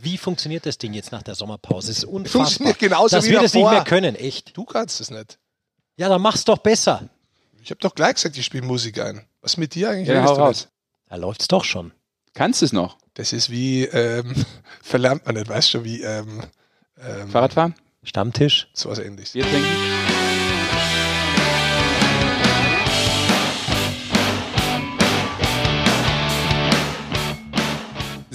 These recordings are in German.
Wie funktioniert das Ding jetzt nach der Sommerpause? Das ist unfassbar. Funktioniert genauso Dass wie wir das nicht mehr können, echt. Du kannst es nicht. Ja, dann mach's doch besser. Ich habe doch gleich gesagt, ich spiele Musik ein. Was ist mit dir eigentlich? Ja, hau raus. Da läuft's doch schon. Kannst du es noch? Das ist wie, ähm, verlernt man nicht, weißt du, wie ähm, ähm, Fahrradfahren? Stammtisch. so was ähnliches. Bier trinken?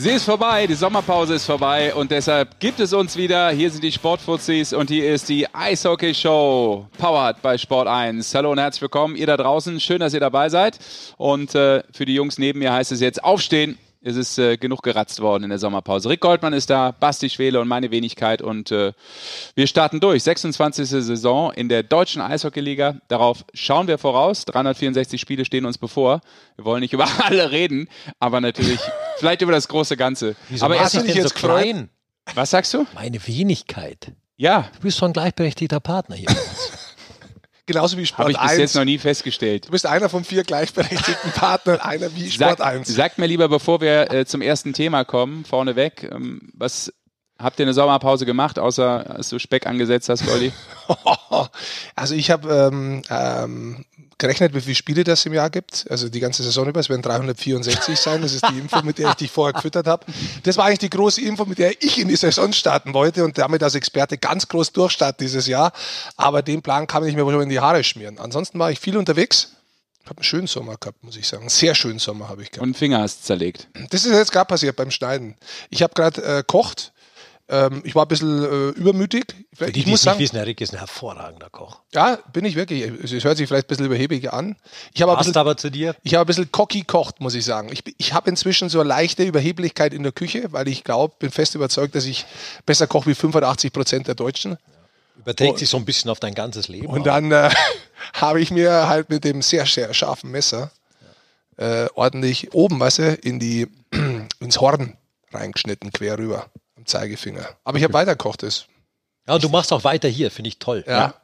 Sie ist vorbei, die Sommerpause ist vorbei und deshalb gibt es uns wieder. Hier sind die Sportfuzis und hier ist die Eishockey Show, powered bei Sport 1. Hallo und herzlich willkommen, ihr da draußen. Schön, dass ihr dabei seid. Und äh, für die Jungs neben mir heißt es jetzt aufstehen. Es ist äh, genug geratzt worden in der Sommerpause. Rick Goldmann ist da, Basti Schwele und meine Wenigkeit und äh, wir starten durch. 26. Saison in der deutschen Eishockeyliga. Darauf schauen wir voraus. 364 Spiele stehen uns bevor. Wir wollen nicht über alle reden, aber natürlich vielleicht über das große Ganze. Wieso aber erst, so jetzt gefreut? klein? was sagst du? Meine Wenigkeit. Ja, Du bist so ein gleichberechtigter Partner hier. Genauso wie Sport habe ich bis 1. jetzt noch nie festgestellt. Du bist einer von vier gleichberechtigten Partnern, einer wie Sport Sag, 1. sagt mir lieber, bevor wir äh, zum ersten Thema kommen, vorneweg, ähm, was habt ihr eine Sommerpause gemacht, außer als du Speck angesetzt hast, Olli? Also ich habe ähm, ähm, gerechnet, wie viele Spiele das im Jahr gibt. Also die ganze Saison über. Es werden 364 sein. Das ist die Info, mit der ich dich vorher gefüttert habe. Das war eigentlich die große Info, mit der ich in die Saison starten wollte und damit als Experte ganz groß durchstarten dieses Jahr. Aber den Plan kann ich mir wohl in die Haare schmieren. Ansonsten war ich viel unterwegs. Ich habe einen schönen Sommer gehabt, muss ich sagen. Einen sehr schönen Sommer habe ich gehabt. Und Finger hast zerlegt. Das ist jetzt gerade passiert beim Schneiden. Ich habe gerade äh, kocht. Ähm, ich war ein bisschen äh, übermütig. Für die, ich die muss sagen, wissen, Rick ist ein hervorragender Koch. ja, bin ich wirklich. Es hört sich vielleicht ein bisschen überhebig an. Ich habe bisschen, aber zu dir. ich habe ein bisschen cocky kocht, muss ich sagen. Ich, ich habe inzwischen so eine leichte Überheblichkeit in der Küche, weil ich glaube, bin fest überzeugt, dass ich besser koche wie 85 Prozent der Deutschen. Überträgt sich so ein bisschen auf dein ganzes Leben. Und dann äh, habe ich mir halt mit dem sehr, sehr scharfen Messer äh, ordentlich oben, weißt du, in die, ins Horn reingeschnitten, quer rüber, am Zeigefinger. Aber ich habe weitergekocht, das. ja, und du machst auch weiter hier, finde ich toll. Ja.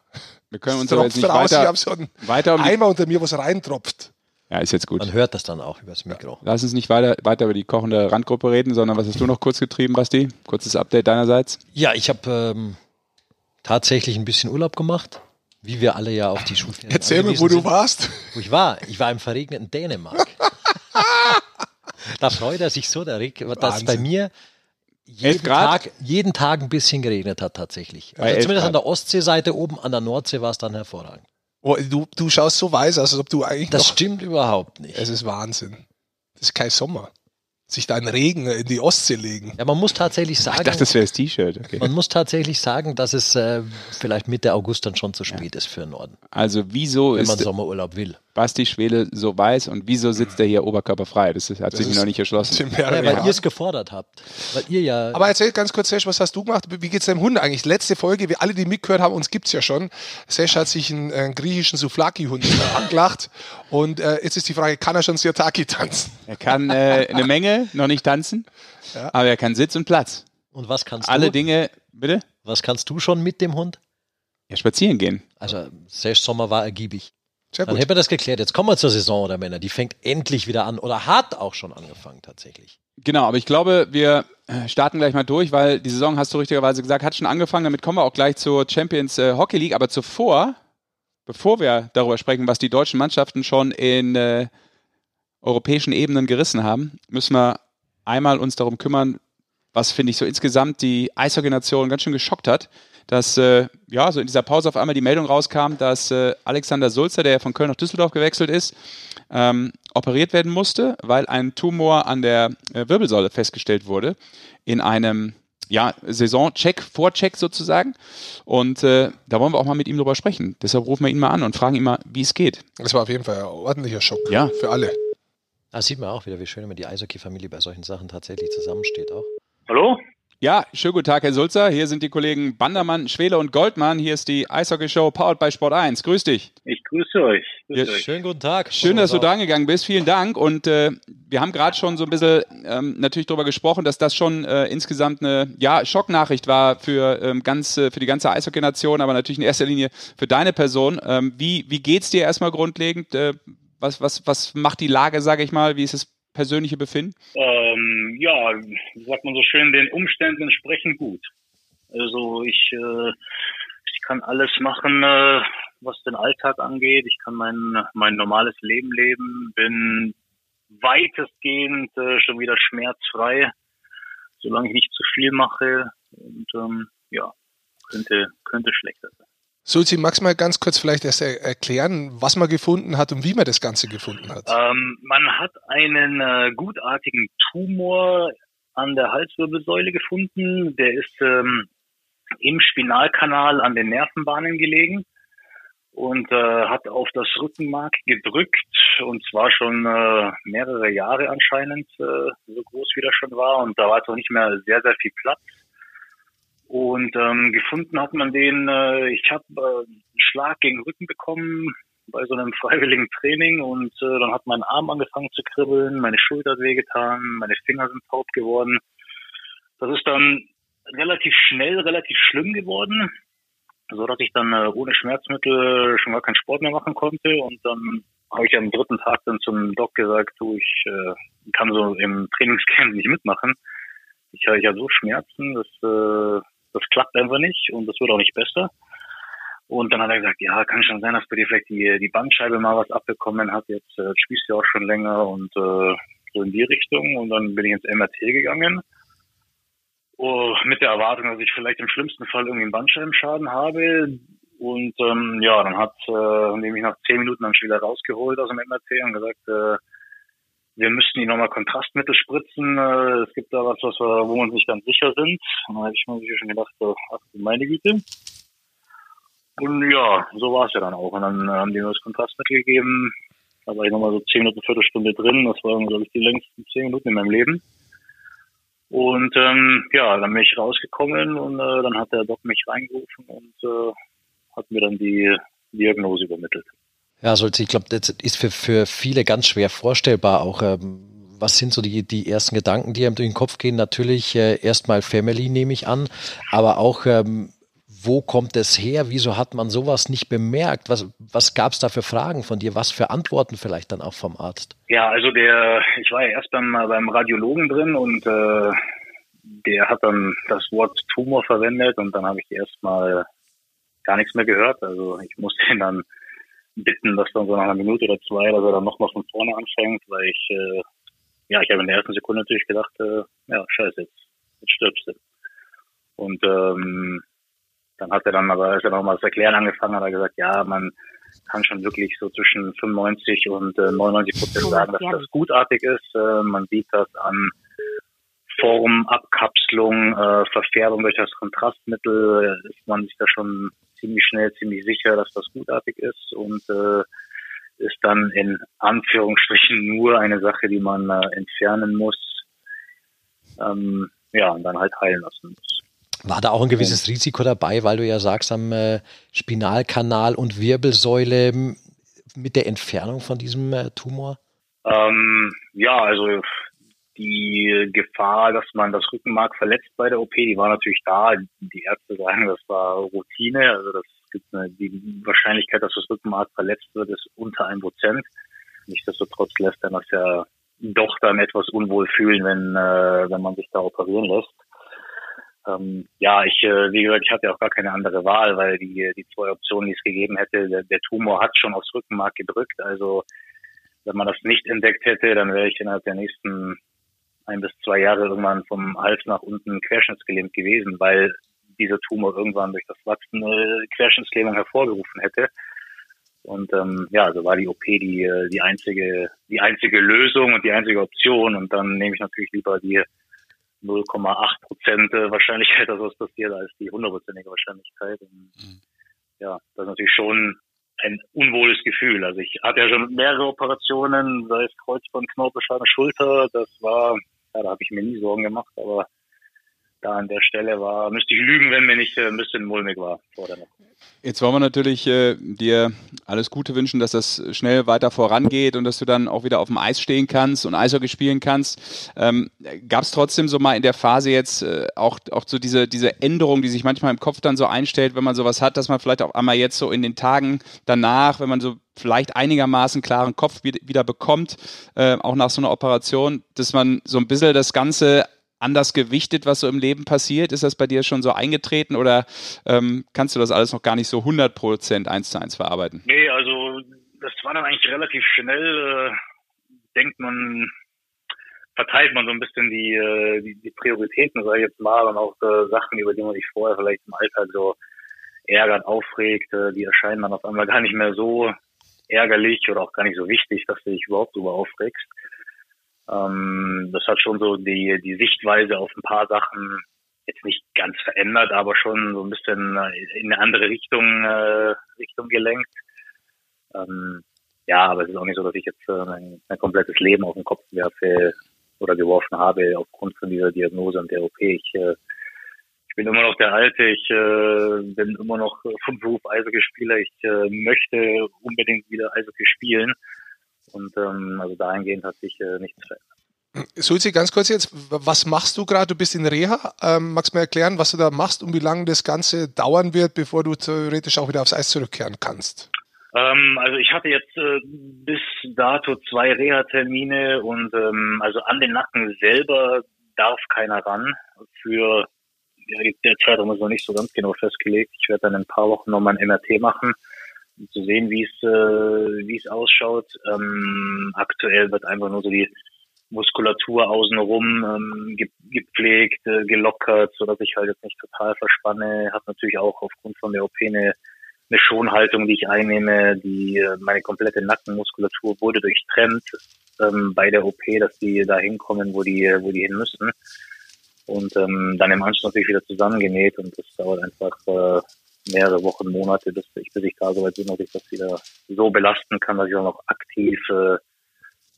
Wir können uns Es aber jetzt nicht raus, ich weiter, habe so einen weiter um Eimer unter mir, wo es reintropft. Ja, ist jetzt gut. Man hört das dann auch übers Mikro. Lass uns nicht weiter, weiter über die kochende Randgruppe reden, sondern was hast du noch kurz getrieben, Basti? Kurzes Update deinerseits. Ja, ich habe ähm, tatsächlich ein bisschen Urlaub gemacht, wie wir alle ja auf die Schulferien Erzähl mir, wo du sind. warst. Wo ich war. Ich war im verregneten Dänemark. da freut er sich so, der Rick, dass Wahnsinn. bei mir jeden? Tag, jeden Tag ein bisschen geregnet hat tatsächlich. Also zumindest an Grad. der Ostseeseite oben, an der Nordsee war es dann hervorragend. Oh, du, du schaust so weiß aus, als ob du eigentlich Das noch... stimmt überhaupt nicht. Es ist Wahnsinn. Das ist kein Sommer. Sich da in Regen in die Ostsee legen. Ja, man muss tatsächlich sagen, Ich dachte, das wäre das T-Shirt. Okay. man muss tatsächlich sagen, dass es äh, vielleicht Mitte August dann schon zu spät ist für den Norden, Also wieso wenn man ist Sommerurlaub will. Basti Schwele so weiß und wieso sitzt er hier oberkörperfrei? Das ist, hat sich ist noch nicht erschlossen. Ja, weil ja. ihr es gefordert habt. Weil ihr ja. Aber erzähl ganz kurz, Sesh, was hast du gemacht? Wie geht's deinem Hund eigentlich? Letzte Folge, wir alle, die mitgehört haben, uns gibt's ja schon. Sesh hat sich einen, äh, griechischen Souflaki-Hund angelacht. Und äh, jetzt ist die Frage, kann er schon Sirtaki tanzen? Er kann äh, eine Menge, noch nicht tanzen, aber er kann Sitz und Platz. und was kannst Alle du? Dinge, bitte? Was kannst du schon mit dem Hund? Ja, spazieren gehen. Also, Sesh Sommer war ergiebig. Sehr Dann gut. hätten wir das geklärt. Jetzt kommen wir zur Saison der Männer. Die fängt endlich wieder an oder hat auch schon angefangen tatsächlich. Genau, aber ich glaube, wir äh, starten gleich mal durch, weil die Saison, hast du richtigerweise gesagt, hat schon angefangen. Damit kommen wir auch gleich zur Champions äh, Hockey League. Aber zuvor, bevor wir darüber sprechen, was die deutschen Mannschaften schon in äh, europäischen Ebenen gerissen haben, müssen wir einmal uns darum kümmern, was finde ich so insgesamt die Eishockey-Nation ganz schön geschockt hat, dass äh, ja so in dieser Pause auf einmal die Meldung rauskam, dass äh, Alexander Sulzer, der von Köln nach Düsseldorf gewechselt ist, ähm, operiert werden musste, weil ein Tumor an der äh, Wirbelsäule festgestellt wurde in einem ja, Saisoncheck, Vorcheck sozusagen. Und äh, da wollen wir auch mal mit ihm drüber sprechen. Deshalb rufen wir ihn mal an und fragen ihn mal, wie es geht. Das war auf jeden Fall ein ordentlicher Schock. Ja. Für alle. Da sieht man auch wieder, wie schön immer die Eishockey-Familie bei solchen Sachen tatsächlich zusammensteht auch. Hallo? Ja, schönen guten Tag, Herr Sulzer. Hier sind die Kollegen Bandermann, Schwele und Goldmann. Hier ist die Eishockey-Show Powered by Sport 1. Grüß dich. Ich grüße euch. Grüße Ja, euch. Schönen guten Tag. Schön, dass du da dran gegangen bist. Vielen Dank. Und äh, wir haben gerade schon so ein bisschen ähm, natürlich darüber gesprochen, dass das schon äh, insgesamt eine ja, Schocknachricht war für, ähm, ganz, äh, für die ganze Eishockey-Nation, aber natürlich in erster Linie für deine Person. Ähm, wie, wie geht's dir erstmal grundlegend? Äh, was, was, was macht die Lage, sage ich mal? Wie ist es persönliche Befinden? Ähm, ja, wie sagt man so schön, den Umständen entsprechend gut. Also ich, äh, ich kann alles machen, äh, was den Alltag angeht. Ich kann mein, mein normales Leben leben, bin weitestgehend äh, schon wieder schmerzfrei, solange ich nicht zu viel mache. Und ähm, ja, könnte, könnte schlechter sein. Sulzi, magst du mal ganz kurz vielleicht erst erklären, was man gefunden hat und wie man das Ganze gefunden hat? Ähm, man hat einen äh, gutartigen Tumor an der Halswirbelsäule gefunden. Der ist ähm, im Spinalkanal an den Nervenbahnen gelegen und äh, hat auf das Rückenmark gedrückt und zwar schon äh, mehrere Jahre anscheinend, äh, so groß wie das schon war und da war es auch nicht mehr sehr, sehr viel Platz. Und ähm, gefunden hat man den, äh, ich habe äh, einen Schlag gegen den Rücken bekommen bei so einem freiwilligen Training und äh, dann hat mein Arm angefangen zu kribbeln, meine Schulter hat wehgetan, meine Finger sind taub geworden. Das ist dann relativ schnell, relativ schlimm geworden, so dass ich dann äh, ohne Schmerzmittel schon gar keinen Sport mehr machen konnte und dann habe ich am dritten Tag dann zum Doc gesagt, du, ich äh, kann so im Trainingscamp nicht mitmachen. Ich, ich habe so Schmerzen, das äh, das klappt einfach nicht und das wird auch nicht besser. Und dann hat er gesagt, ja, kann schon sein, dass bei dir vielleicht die, die Bandscheibe mal was abbekommen hat. Jetzt äh, spielst du ja auch schon länger und äh, so in die Richtung. Und dann bin ich ins MRT gegangen. Oh, mit der Erwartung, dass ich vielleicht im schlimmsten Fall irgendwie einen Bandscheibenschaden habe. Und ähm, ja, dann hat äh, nämlich nach zehn Minuten dann schon wieder rausgeholt aus dem MRT und gesagt, äh, wir müssten ihn nochmal Kontrastmittel spritzen. Äh, es gibt da was, was wir, wo wir uns nicht ganz sicher sind. Und da habe ich mir schon gedacht, ach meine Güte. Und ja, so war es ja dann auch. Und dann haben die mir das Kontrastmittel gegeben. Da war ich nochmal so zehn Minuten, Viertelstunde drin. Das waren, glaube ich, die längsten zehn Minuten in meinem Leben. Und ähm, ja, dann bin ich rausgekommen und äh, dann hat der Doc mich reingerufen und äh, hat mir dann die Diagnose übermittelt. Ja, also ich glaube, das ist für, für viele ganz schwer vorstellbar. Auch ähm, was sind so die, die ersten Gedanken, die einem durch den Kopf gehen? Natürlich äh, erstmal Family nehme ich an, aber auch ähm, wo kommt es her? Wieso hat man sowas nicht bemerkt? Was, was gab es da für Fragen von dir? Was für Antworten vielleicht dann auch vom Arzt? Ja, also der, ich war ja erst beim, beim Radiologen drin und äh, der hat dann das Wort Tumor verwendet und dann habe ich erstmal gar nichts mehr gehört. Also ich musste ihn dann bitten, dass dann so nach einer Minute oder zwei, dass er dann nochmal von vorne anfängt, weil ich, äh, ja, ich habe in der ersten Sekunde natürlich gedacht, äh, ja, scheiße, jetzt, jetzt stirbst du. Und ähm, dann hat er dann aber, als er nochmal das Erklären angefangen hat, er gesagt, ja, man kann schon wirklich so zwischen 95 und äh, 99 Prozent sagen, dass das gutartig ist. Äh, man sieht das an Form, Abkapselung, äh, Verfärbung durch das Kontrastmittel, ist man sich da schon ziemlich schnell, ziemlich sicher, dass das gutartig ist und äh, ist dann in Anführungsstrichen nur eine Sache, die man äh, entfernen muss, ähm, ja, und dann halt heilen lassen muss. War da auch ein gewisses Risiko dabei, weil du ja sagst, am äh, Spinalkanal und Wirbelsäule mit der Entfernung von diesem äh, Tumor? Ähm, ja, also die Gefahr, dass man das Rückenmark verletzt bei der OP, die war natürlich da. Die Ärzte sagen, das war Routine. Also das gibt eine, die Wahrscheinlichkeit, dass das Rückenmark verletzt wird, ist unter ein Prozent. Nichtsdestotrotz lässt dann das ja doch dann etwas unwohl fühlen, wenn, äh, wenn man sich da operieren lässt. Ähm, ja, ich, äh, wie gesagt, ich hatte auch gar keine andere Wahl, weil die, die zwei Optionen, die es gegeben hätte, der, der Tumor hat schon aufs Rückenmark gedrückt. Also wenn man das nicht entdeckt hätte, dann wäre ich innerhalb der nächsten ein bis zwei Jahre irgendwann vom Hals nach unten querschnittsgelähmt gewesen, weil dieser Tumor irgendwann durch das Wachsen eine Querschnittslähmung hervorgerufen hätte. Und ähm, ja, also war die OP die, die einzige, die einzige Lösung und die einzige Option. Und dann nehme ich natürlich lieber die 0,8 Prozent Wahrscheinlichkeit, dass was passiert, als die hundertprozentige Wahrscheinlichkeit. Und, mhm. Ja, das ist natürlich schon ein unwohles Gefühl. Also ich hatte ja schon mehrere Operationen, sei es Kreuzband, Knorpelschaden, Schulter. Das war ja, da habe ich mir nie Sorgen gemacht, aber da an der Stelle war, müsste ich lügen, wenn mir nicht äh, ein bisschen mulmig war. Jetzt wollen wir natürlich äh, dir alles Gute wünschen, dass das schnell weiter vorangeht und dass du dann auch wieder auf dem Eis stehen kannst und Eishockey spielen kannst. Ähm, Gab es trotzdem so mal in der Phase jetzt äh, auch, auch so diese, diese Änderung, die sich manchmal im Kopf dann so einstellt, wenn man sowas hat, dass man vielleicht auch einmal jetzt so in den Tagen danach, wenn man so vielleicht einigermaßen klaren Kopf wieder bekommt, äh, auch nach so einer Operation, dass man so ein bisschen das Ganze anders gewichtet, was so im Leben passiert? Ist das bei dir schon so eingetreten oder ähm, kannst du das alles noch gar nicht so 100 Prozent eins zu eins verarbeiten? Nee, also das war dann eigentlich relativ schnell. Äh, denkt man, verteilt man so ein bisschen die, äh, die, die Prioritäten, sage ich jetzt mal, und auch äh, Sachen, über die man sich vorher vielleicht im Alltag so ärgert, aufregt, äh, die erscheinen dann auf einmal gar nicht mehr so ärgerlich oder auch gar nicht so wichtig, dass du dich überhaupt darüber aufregst. Ähm, das hat schon so die, die Sichtweise auf ein paar Sachen jetzt nicht ganz verändert, aber schon so ein bisschen äh, in eine andere Richtung, äh, Richtung gelenkt. Ähm, ja, aber es ist auch nicht so, dass ich jetzt äh, mein, mein komplettes Leben auf den Kopf werfe oder geworfen habe aufgrund von dieser Diagnose und der OP. Ich, äh, ich bin immer noch der Alte, ich äh, bin immer noch vom Beruf Eishockeyspieler. Ich äh, möchte unbedingt wieder Eishockey spielen. Und ähm, also dahingehend hat sich äh, nichts verändert. Sulzi, ganz kurz jetzt, was machst du gerade? Du bist in Reha. Ähm, magst du mir erklären, was du da machst und wie lange das Ganze dauern wird, bevor du theoretisch auch wieder aufs Eis zurückkehren kannst? Ähm, also ich hatte jetzt äh, bis dato zwei Reha-Termine und ähm, also an den Nacken selber darf keiner ran. Für ja, der Zeitraum ist noch nicht so ganz genau festgelegt. Ich werde dann in ein paar Wochen nochmal ein MRT machen zu sehen, wie es äh, wie es ausschaut. Ähm, aktuell wird einfach nur so die Muskulatur außenrum ähm, ge gepflegt, äh, gelockert, so dass ich halt jetzt nicht total verspanne. Hat natürlich auch aufgrund von der OP eine, eine Schonhaltung, die ich einnehme. Die äh, meine komplette Nackenmuskulatur wurde durchtrennt ähm, bei der OP, dass die da hinkommen, wo die wo die hin müssen. Und ähm, dann im Anschluss natürlich wieder zusammengenäht und das dauert einfach äh, mehrere Wochen, Monate, bis ich, bis ich da so weit bin, dass ich das wieder so belasten kann, dass ich auch noch aktiv äh,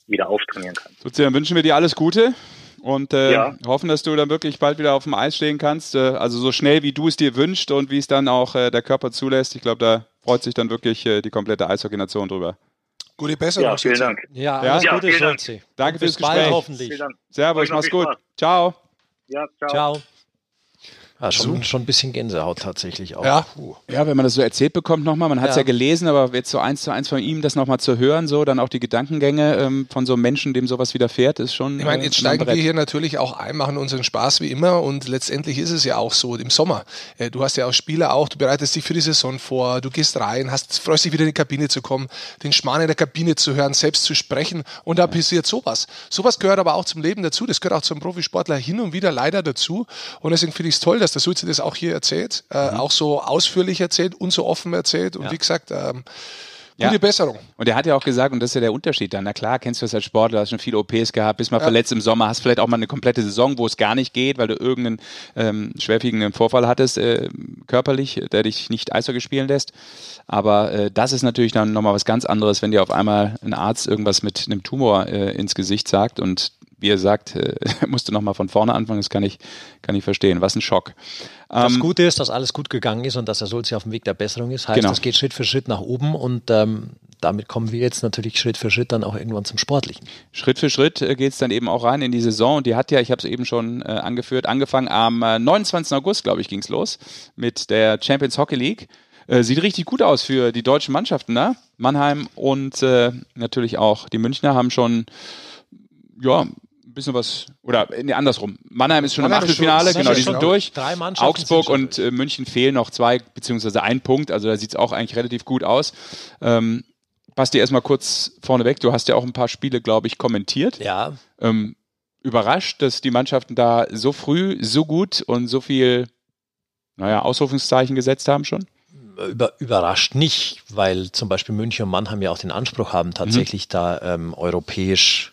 wieder auftrainieren kann. So, dann wünschen wir dir alles Gute und äh, ja. hoffen, dass du dann wirklich bald wieder auf dem Eis stehen kannst. Äh, also so schnell, wie du es dir wünschst und wie es dann auch äh, der Körper zulässt. Ich glaube, da freut sich dann wirklich äh, die komplette Eishockey-Nation drüber. Gute Besserung. Ja, vielen Dank. Ja, alles ja, Gute, Dank. Danke fürs Gespräch. Bald, hoffentlich. Servus, mach's gut. Ciao. Ja, ciao. Ciao. Ja, schon, so. schon ein bisschen Gänsehaut tatsächlich auch. Ja, ja wenn man das so erzählt bekommt nochmal, man hat es ja. ja. gelesen, aber jetzt so eins zu eins von ihm das nochmal zu hören, so dann auch die Gedankengänge ähm, von so einem Menschen, dem sowas widerfährt, ist schon. Ich meine, jetzt äh, steigen wir hier natürlich auch ein, machen unseren Spaß wie immer und letztendlich ist es ja auch so im Sommer. Äh, du hast ja auch Spieler auch, du bereitest dich für die Saison vor, du gehst rein, hast, freust dich wieder in die Kabine zu kommen, den Schmarrn in der Kabine zu hören, selbst zu sprechen und da passiert sowas. Sowas gehört aber auch zum Leben dazu, das gehört auch zum Profisportler hin und wieder leider dazu und deswegen finde ich es toll, dass der Suzi das auch hier erzählt, äh, mhm. auch so ausführlich erzählt und so offen erzählt. Und ja. wie gesagt, ähm, Gute ja. Besserung. Und er hat ja auch gesagt, und das ist ja der Unterschied dann, na klar, kennst du das als Sportler, hast schon viele OPs gehabt, bist mal ja. verletzt im Sommer, hast vielleicht auch mal eine komplette Saison, wo es gar nicht geht, weil du irgendeinen ähm, schwerwiegenden Vorfall hattest, äh, körperlich, der dich nicht Eishockey spielen lässt. Aber äh, das ist natürlich dann nochmal was ganz anderes, wenn dir auf einmal ein Arzt irgendwas mit einem Tumor äh, ins Gesicht sagt und wie er sagt, äh, musste nochmal von vorne anfangen, das kann ich, kann ich verstehen. Was ein Schock. Das ähm, Gute ist, dass alles gut gegangen ist und dass er Sulzi auf dem Weg der Besserung ist. Heißt, genau. das geht Schritt für Schritt nach oben und ähm, damit kommen wir jetzt natürlich Schritt für Schritt dann auch irgendwann zum Sportlichen. Schritt für Schritt äh, geht es dann eben auch rein in die Saison und die hat ja, ich habe es eben schon äh, angeführt, angefangen am äh, 29. August, glaube ich, ging es los mit der Champions Hockey League. Äh, sieht richtig gut aus für die deutschen Mannschaften, ne? Mannheim und äh, natürlich auch die Münchner haben schon ja, ein bisschen was, oder nee, andersrum. Mannheim ist schon Mannheim im Achtelfinale, genau, die sind durch. Drei Mannschaften Augsburg und äh, München fehlen noch zwei, beziehungsweise ein Punkt, also da sieht es auch eigentlich relativ gut aus. Ähm, Basti, erstmal kurz vorneweg, du hast ja auch ein paar Spiele, glaube ich, kommentiert. Ja. Ähm, überrascht, dass die Mannschaften da so früh, so gut und so viel, naja, Ausrufungszeichen gesetzt haben schon? Über, überrascht nicht, weil zum Beispiel München und Mannheim ja auch den Anspruch haben, tatsächlich mhm. da ähm, europäisch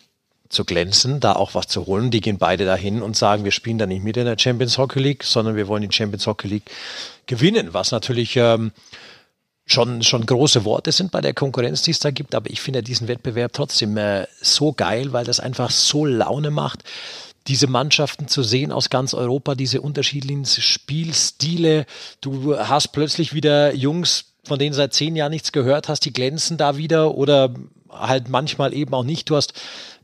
zu glänzen, da auch was zu holen. Die gehen beide dahin und sagen, wir spielen da nicht mit in der Champions Hockey League, sondern wir wollen die Champions Hockey League gewinnen, was natürlich ähm, schon, schon große Worte sind bei der Konkurrenz, die es da gibt. Aber ich finde diesen Wettbewerb trotzdem äh, so geil, weil das einfach so Laune macht. diese Mannschaften zu sehen aus ganz Europa, diese unterschiedlichen Spielstile. Du hast plötzlich wieder Jungs, von denen seit zehn Jahren nichts gehört hast, die glänzen da wieder oder halt manchmal eben auch nicht. Du hast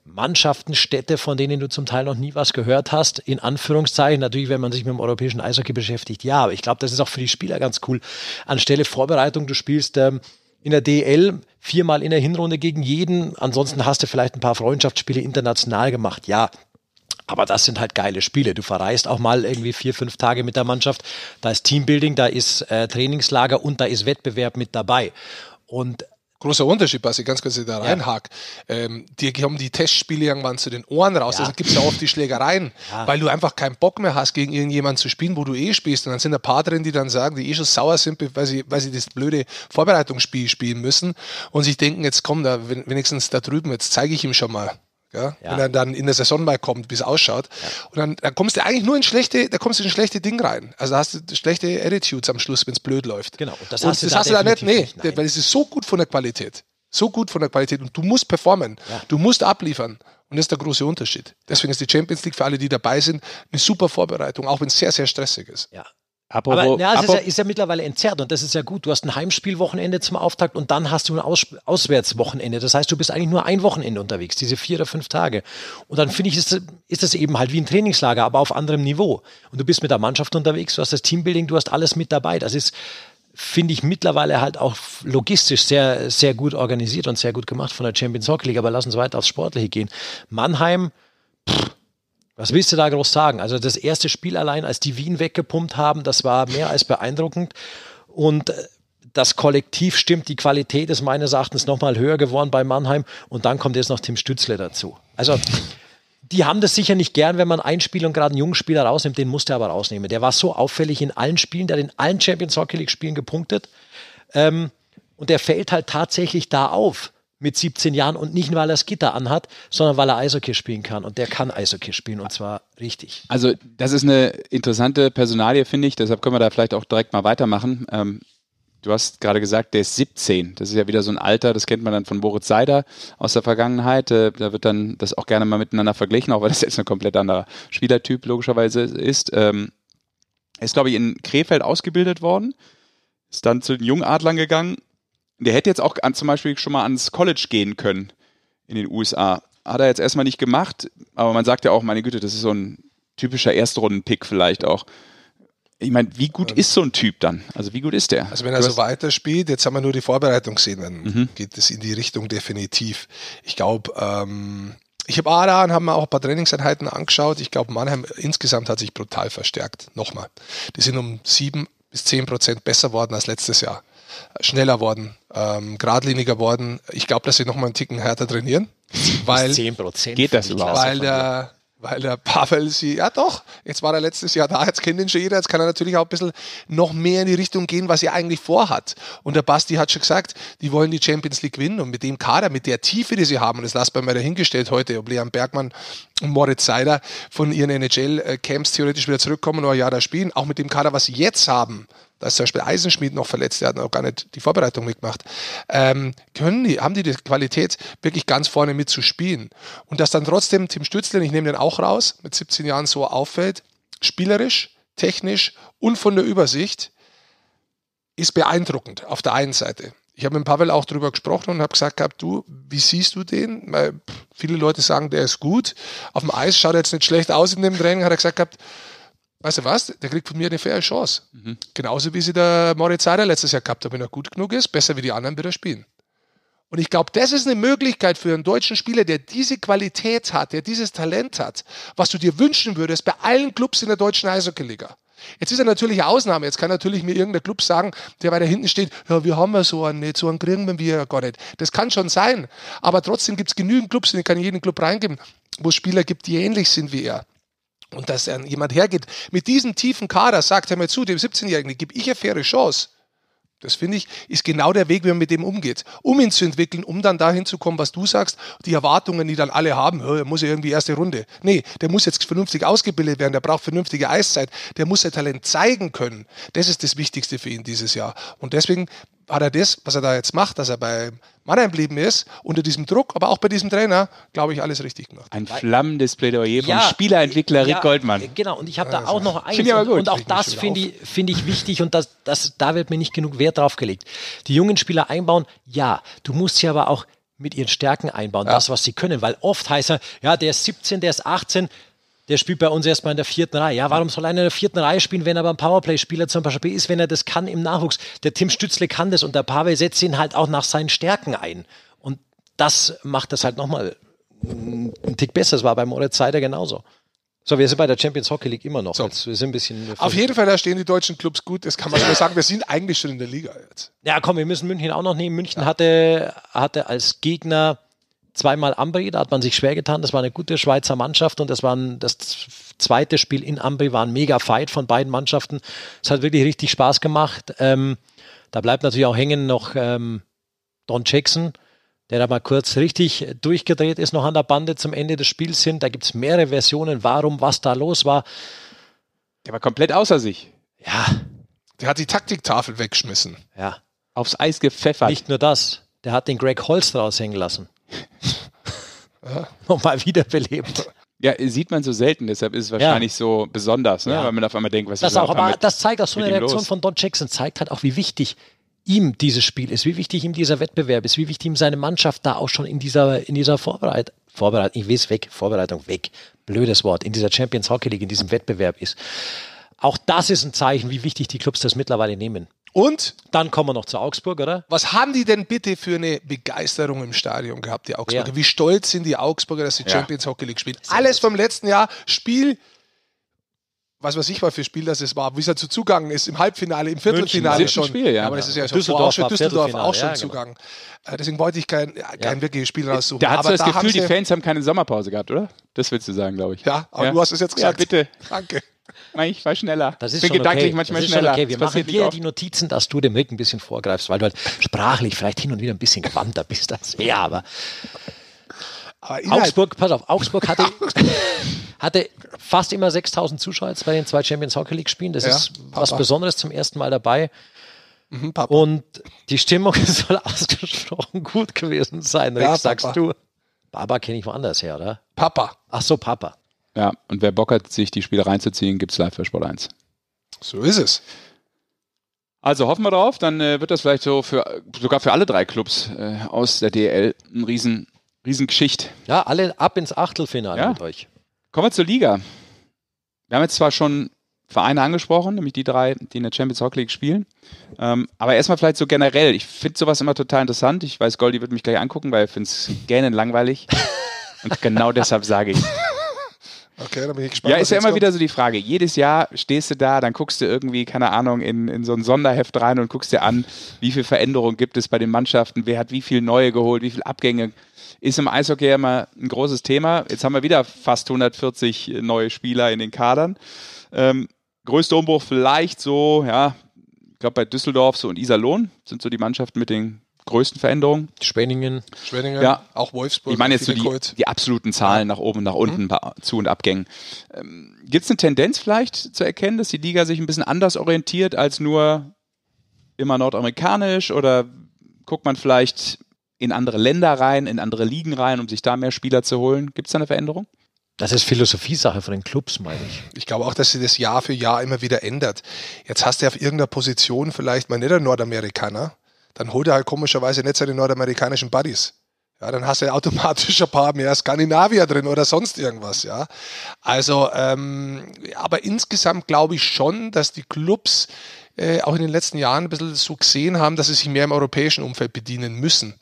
Mannschaften, Städte, von denen du zum Teil noch nie was gehört hast, in Anführungszeichen. Natürlich, wenn man sich mit dem europäischen Eishockey beschäftigt, ja, aber ich glaube, das ist auch für die Spieler ganz cool. Anstelle Vorbereitung, du spielst ähm, in der DL viermal in der Hinrunde gegen jeden, ansonsten hast du vielleicht ein paar Freundschaftsspiele international gemacht, ja. Aber das sind halt geile Spiele. Du verreist auch mal irgendwie vier, fünf Tage mit der Mannschaft. Da ist Teambuilding, da ist äh, Trainingslager und da ist Wettbewerb mit dabei. Und großer Unterschied, was ich ganz kurz da reinhake. Ja. Ähm, die haben die Testspiele irgendwann zu den Ohren raus. Ja. Also gibt es ja oft die Schlägereien, ja. weil du einfach keinen Bock mehr hast, gegen irgendjemanden zu spielen, wo du eh spielst. Und dann sind ein paar drin, die dann sagen, die eh schon sauer sind, weil sie, weil sie das blöde Vorbereitungsspiel spielen müssen und sich denken, jetzt komm da wenigstens da drüben, jetzt zeige ich ihm schon mal. Ja? ja? Wenn er dann in der Saison mal kommt, wie es ausschaut. Ja. Und dann, dann, kommst du eigentlich nur in schlechte, da kommst du in schlechte Ding rein. Also da hast du schlechte Attitudes am Schluss, wenn es blöd läuft. Genau. Und das hast, und du, das da hast du da nicht, nee, weil es ist so gut von der Qualität. So gut von der Qualität. Und du musst performen. Du musst abliefern. Und das ist der große Unterschied. Deswegen ist die Champions League für alle, die dabei sind, eine super Vorbereitung, auch wenn es sehr, sehr stressig ist. Ja, Apropos, Aber ja, es ist ja, ist ja, mittlerweile entzerrt und das ist ja gut. Du hast ein Heimspielwochenende zum Auftakt und dann hast du ein Aus Auswärtswochenende. Das heißt, du bist eigentlich nur ein Wochenende unterwegs, diese vier oder fünf Tage. Und dann finde ich, ist, ist das eben halt wie ein Trainingslager, aber auf anderem Niveau. Und du bist mit der Mannschaft unterwegs, du hast das Teambuilding, du hast alles mit dabei. Das ist, finde ich, mittlerweile halt auch logistisch sehr, sehr gut organisiert und sehr gut gemacht von der Champions Hockey League. Aber lass uns weiter aufs Sportliche gehen. Mannheim, pff, was willst du da groß sagen? Also das erste Spiel allein, als die Wien weggepumpt haben, das war mehr als beeindruckend. Und äh, das Kollektiv stimmt, die Qualität ist meines Erachtens nochmal höher geworden bei Mannheim. Und dann kommt jetzt noch Tim Stützle dazu. Also die haben das sicher nicht gern, wenn man ein Spiel und gerade einen jungen Spieler rausnimmt, den musste er aber rausnehmen. Der war so auffällig in allen Spielen, der hat in allen Champions Hockey League Spielen gepunktet. Ähm, und der fällt halt tatsächlich da auf mit 17 Jahren und nicht, weil er das Gitter anhat, sondern weil er Eishockey spielen kann. Und der kann Eishockey spielen und zwar richtig. Also, das ist eine interessante Personalie, finde ich. Deshalb können wir da vielleicht auch direkt mal weitermachen. Ähm, du hast gerade gesagt, der ist 17. Das ist ja wieder so ein Alter, das kennt man dann von Boris Seider aus der Vergangenheit. Äh, da wird dann das auch gerne mal miteinander verglichen, auch weil das jetzt ein komplett anderer Spielertyp logischerweise ist. Ähm, ist, glaube ich, in Krefeld ausgebildet worden, ist dann zu den Jungadlern gegangen der hätte jetzt auch an, zum Beispiel schon mal ans College gehen können in den USA. Hat er jetzt erstmal nicht gemacht, aber man sagt ja auch, meine Güte, das ist so ein typischer Erstrunden-Pick vielleicht auch. Ich meine, wie gut ist so ein Typ dann? Also wie gut ist der? Also wenn er so weiterspielt, jetzt haben wir nur die Vorbereitung gesehen, dann mhm. geht es in die Richtung definitiv. Ich glaube, ähm, ich habe Ara und haben mir auch ein paar Trainingseinheiten angeschaut. Ich glaube, Mannheim insgesamt hat sich brutal verstärkt. Nochmal. Die sind um sieben bis zehn Prozent besser worden als letztes Jahr schneller worden, ähm, geradliniger worden. Ich glaube, dass sie noch mal einen Ticken härter trainieren. Weil, 10 Prozent. Geht das überhaupt? Weil der, weil der Pavel sie, ja doch, jetzt war er letztes Jahr da, jetzt kennt ihn schon jeder, jetzt kann er natürlich auch ein bisschen noch mehr in die Richtung gehen, was er eigentlich vorhat. Und der Basti hat schon gesagt, die wollen die Champions League gewinnen und mit dem Kader, mit der Tiefe, die sie haben, und das lasst man mal dahingestellt heute, ob Leon Bergmann und Moritz Seider von ihren NHL-Camps theoretisch wieder zurückkommen oder ja da spielen, auch mit dem Kader, was sie jetzt haben, da ist zum Beispiel Eisenschmied noch verletzt, der hat noch gar nicht die Vorbereitung mitgemacht. Ähm, können die, haben die die Qualität, wirklich ganz vorne mitzuspielen? Und dass dann trotzdem Tim Stützle, ich nehme den auch raus, mit 17 Jahren so auffällt, spielerisch, technisch und von der Übersicht, ist beeindruckend auf der einen Seite. Ich habe mit Pavel auch darüber gesprochen und habe gesagt gehabt, du, wie siehst du den? Weil viele Leute sagen, der ist gut. Auf dem Eis schaut er jetzt nicht schlecht aus in dem Training, hat er gesagt gehabt, weißt du was, der kriegt von mir eine faire Chance. Mhm. Genauso wie sie der Moritz Seider letztes Jahr gehabt hat. Wenn er gut genug ist, besser wie die anderen wird er spielen. Und ich glaube, das ist eine Möglichkeit für einen deutschen Spieler, der diese Qualität hat, der dieses Talent hat, was du dir wünschen würdest bei allen Clubs in der deutschen Eishockey-Liga. Jetzt ist er natürlich eine Ausnahme. Jetzt kann natürlich mir irgendein Club sagen, der weiter hinten steht, ja, wir haben ja so einen nicht, so einen kriegen wir ja gar nicht. Das kann schon sein. Aber trotzdem gibt es genügend Clubs, in die kann jeden Club reingeben, wo es Spieler gibt, die ähnlich sind wie er. Und dass dann jemand hergeht, mit diesem tiefen Kader sagt, hör mal zu, dem 17-Jährigen, gebe ich eine faire Chance. Das finde ich, ist genau der Weg, wie man mit dem umgeht. Um ihn zu entwickeln, um dann dahin zu kommen, was du sagst, die Erwartungen, die dann alle haben, er muss ja irgendwie erste Runde. Nee, der muss jetzt vernünftig ausgebildet werden, der braucht vernünftige Eiszeit, der muss sein Talent zeigen können. Das ist das Wichtigste für ihn dieses Jahr. Und deswegen hat er das, was er da jetzt macht, dass er bei Mannheim geblieben ist, unter diesem Druck, aber auch bei diesem Trainer, glaube ich, alles richtig gemacht. Ein flammendes Plädoyer vom Spielerentwickler Rick Goldmann. Genau, und ich habe da Also, auch noch eins. Finde ich aber und, gut. und auch mich das finde ich, finde ich wichtig und das, das, da wird mir nicht genug Wert drauf gelegt. Die jungen Spieler einbauen, ja, du musst sie aber auch mit ihren Stärken einbauen, das, was sie können, weil oft heißt er, ja, der ist 17, der ist 18, der spielt bei uns erstmal in der vierten Reihe. Ja, warum soll einer in der vierten Reihe spielen, wenn er beim Powerplay-Spieler zum Beispiel ist, wenn er das kann im Nachwuchs? Der Tim Stützle kann das und der Pavel setzt ihn halt auch nach seinen Stärken ein. Und das macht das halt nochmal einen Tick besser. Das war bei Moritz Seider genauso. So, wir sind bei der Champions Hockey League immer noch. So. Jetzt, wir sind ein bisschen. Auf jeden Fall, da stehen die deutschen Clubs gut. Das kann man schon sagen. Wir sind eigentlich schon in der Liga jetzt. Ja, komm, wir müssen München auch noch nehmen. München hatte, hatte als Gegner zweimal Ambri, da hat man sich schwer getan. Das war eine gute Schweizer Mannschaft und das war ein, das zweite Spiel in Ambri war ein mega Fight von beiden Mannschaften. Es hat wirklich richtig Spaß gemacht. Ähm, da bleibt natürlich auch hängen noch ähm, Don Jackson, der da mal kurz richtig durchgedreht ist, noch an der Bande zum Ende des Spiels hin. Da gibt es mehrere Versionen, warum, was da los war. Der war komplett außer sich. Ja, Der hat die Taktiktafel weggeschmissen. ja. Aufs Eis gepfeffert. Nicht nur das, der hat den Greg Holst raushängen lassen. Nochmal wiederbelebt. Ja, sieht man so selten, deshalb ist es wahrscheinlich so besonders, ne? Ja. weil man auf einmal denkt, was Das ist auch, aber das zeigt auch so eine Reaktion los? von Don Jackson, zeigt halt auch, wie wichtig ihm dieses Spiel ist, wie wichtig ihm dieser Wettbewerb ist, wie wichtig ihm seine Mannschaft da auch schon in dieser, in dieser Vorbereit Vorbereitung, ich weiß weg, Vorbereitung weg, blödes Wort, in dieser Champions Hockey League, in diesem Wettbewerb ist. Auch das ist ein Zeichen, wie wichtig die Clubs das mittlerweile nehmen. Und Dann kommen wir noch zu Augsburg, oder? was haben die denn bitte für eine Begeisterung im Stadion gehabt, die Augsburger? Ja. Wie stolz sind die Augsburger, dass sie Ja. Champions Hockey League spielen? Alles vom letzten Jahr. Spiel, was weiß ich, was für Spiel das es war, wie es dazu zugangen ist, im Halbfinale, im Viertelfinale München, schon. Spiel, ja. aber das ist ja schon Düsseldorf auch schon Düsseldorf auch schon ja, genau. zugangen. Äh, Deswegen wollte ich kein, ja, kein Ja. wirkliches Spiel raussuchen. Da hast du das da Gefühl, die Fans haben keine Sommerpause gehabt, oder? Das willst du sagen, glaube ich. Ja, aber du hast es jetzt gesagt. Ja, bitte. Danke. Nein, Ich war schneller. Das ist bin schon gedanklich okay. manchmal schneller. Okay. Wir Das machen dir die Notizen, dass du dem Rick ein bisschen vorgreifst, weil du halt sprachlich vielleicht hin und wieder ein bisschen gewandter bist als er, aber Aber Augsburg, pass auf, Augsburg hatte, hatte fast immer 6000 Zuschauer bei den zwei Champions Hockey League Spielen. Das Ja, ist was Papa. Besonderes zum ersten Mal dabei. Mhm, Papa. Und die Stimmung soll ausgesprochen gut gewesen sein, Rick, Ja, sagst Papa. du. Baba kenne ich woanders her, oder? Papa. Ach so, Papa. Ja, und wer Bock hat, sich die Spiele reinzuziehen, gibt's live für Sport 1. So ist es. Also hoffen wir drauf, dann äh, wird das vielleicht so für sogar für alle drei Clubs äh, aus der DL ein riesen, riesen Geschicht. Ja, alle ab ins Achtelfinale Ja. mit euch. Kommen wir zur Liga. Wir haben jetzt zwar schon Vereine angesprochen, nämlich die drei, die in der Champions Hockey League spielen. Ähm, aber erstmal vielleicht so generell. Ich finde sowas immer total interessant. Ich weiß, Goldi wird mich gleich angucken, weil er findet es gähnend langweilig. Und genau deshalb sage ich. Okay, dann bin ich gespannt. Ja, ist ja immer kommt. wieder so die Frage. Jedes Jahr stehst du da, dann guckst du irgendwie, keine Ahnung, in, in so ein Sonderheft rein und guckst dir an, wie viel Veränderung gibt es bei den Mannschaften, wer hat wie viel neue geholt, wie viel Abgänge. Ist im Eishockey ja immer ein großes Thema. Jetzt haben wir wieder fast 140 neue Spieler in den Kadern. Ähm, größter Umbruch vielleicht so, ja, ich glaube bei Düsseldorf so und Iserlohn sind so die Mannschaften mit den größten Veränderungen. Schwenningen. Schwenningen, Ja. auch Wolfsburg. Ich meine jetzt so die, die absoluten Zahlen nach oben, nach unten, bei Zu- und Abgängen. Ähm, Gibt es eine Tendenz vielleicht zu erkennen, dass die Liga sich ein bisschen anders orientiert als nur immer nordamerikanisch oder guckt man vielleicht in andere Länder rein, in andere Ligen rein, um sich da mehr Spieler zu holen? Gibt es da eine Veränderung? Das ist Philosophiesache von den Clubs, meine ich. Ich glaube auch, dass sie das Jahr für Jahr immer wieder ändert. Jetzt hast du auf irgendeiner Position vielleicht mal nicht einen Nordamerikaner, dann holt er halt komischerweise nicht seine nordamerikanischen Buddies. Ja, dann hast du automatisch ein paar mehr Skandinavier drin oder sonst irgendwas, ja. Also, ähm, aber insgesamt glaube ich schon, dass die Clubs äh, auch in den letzten Jahren ein bisschen so gesehen haben, dass sie sich mehr im europäischen Umfeld bedienen müssen.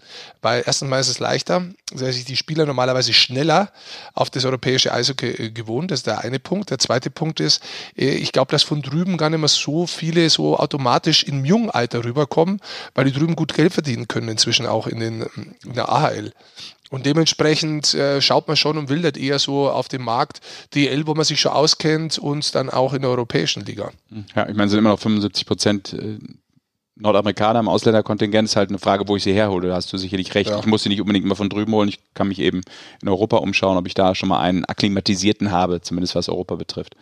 Weil erstens mal ist es leichter, weil sich die Spieler normalerweise schneller auf das europäische Eishockey äh, gewohnt. Das ist der eine Punkt. Der zweite Punkt ist, äh, ich glaube, dass von drüben gar nicht mehr so viele so automatisch im jungen Alter rüberkommen, weil die drüben gut Geld verdienen können, inzwischen auch in, den, in der AHL. Und dementsprechend äh, schaut man schon und wildert eher so auf den Markt DL, wo man sich schon auskennt und dann auch in der europäischen Liga. Ja, ich meine, es sind immer noch 75 Prozent äh, Nordamerikaner im Ausländerkontingent. Ist halt eine Frage, wo ich sie herhole. Da hast du sicherlich recht. Ja. Ich muss sie nicht unbedingt immer von drüben holen. Ich kann mich eben in Europa umschauen, ob ich da schon mal einen akklimatisierten habe, zumindest was Europa betrifft.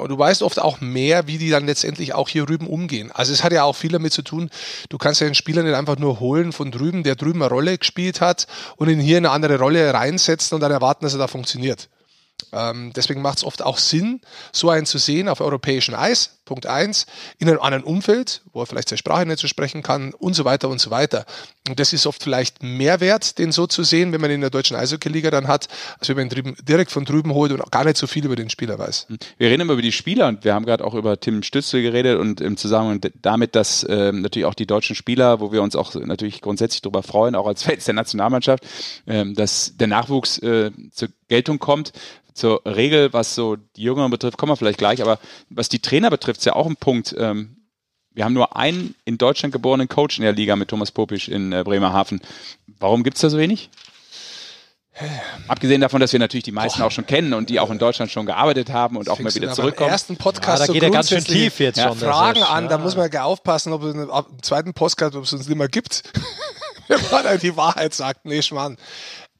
Und du weißt oft auch mehr, wie die dann letztendlich auch hier drüben umgehen. Also es hat ja auch viel damit zu tun, du kannst ja einen Spieler nicht einfach nur holen von drüben, der drüben eine Rolle gespielt hat und ihn hier in eine andere Rolle reinsetzen und dann erwarten, dass er da funktioniert. Ähm, deswegen macht es oft auch Sinn, so einen zu sehen auf europäischem Eis, Punkt eins, in einem anderen Umfeld, wo er vielleicht seine Sprache nicht so sprechen kann und so weiter und so weiter. Und das ist oft vielleicht mehr wert, den so zu sehen, wenn man ihn in der deutschen Eishockey-Liga dann hat, als wenn man ihn drüben, direkt von drüben holt und gar nicht so viel über den Spieler weiß. Hm. Wir reden immer über die Spieler und wir haben gerade auch über Tim Stützel geredet und im Zusammenhang damit, dass ähm, natürlich auch die deutschen Spieler, wo wir uns auch natürlich grundsätzlich darüber freuen, auch als Fans der Nationalmannschaft, ähm, dass der Nachwuchs äh, zur Geltung kommt zur Regel, was so die Jüngeren betrifft, kommen wir vielleicht gleich, aber was die Trainer betrifft, ist ja auch ein Punkt. Ähm, wir haben nur einen in Deutschland geborenen Coach in der Liga mit Thomas Popisch in äh, Bremerhaven. Warum gibt es da so wenig? Abgesehen davon, dass wir natürlich die meisten Boah. auch schon kennen und die auch in Deutschland schon gearbeitet haben und auch mal wieder zurückkommen. Ersten Podcast ja, da geht so er ganz schön tief jetzt schon. Fragen ist, an, ja. da muss man ja aufpassen, ob es im zweiten Podcast, ob es uns nicht mehr gibt. Wenn man die Wahrheit sagt, nee, Schmarrn.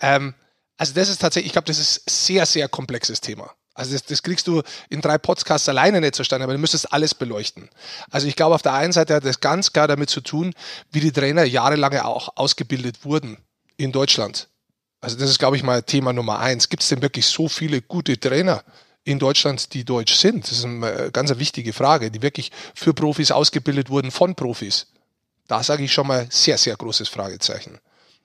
Ähm, also das ist tatsächlich, ich glaube, das ist sehr, sehr komplexes Thema. Also das, das, kriegst du in drei Podcasts alleine nicht zustande, aber du müsstest alles beleuchten. Also ich glaube, auf der einen Seite hat das ganz klar damit zu tun, wie die Trainer jahrelang auch ausgebildet wurden in Deutschland. Also das ist, glaube ich, mal Thema Nummer eins. Gibt es denn wirklich so viele gute Trainer in Deutschland, die deutsch sind? Das ist eine ganz wichtige Frage, die wirklich für Profis ausgebildet wurden von Profis. Da sage ich schon mal sehr, sehr großes Fragezeichen.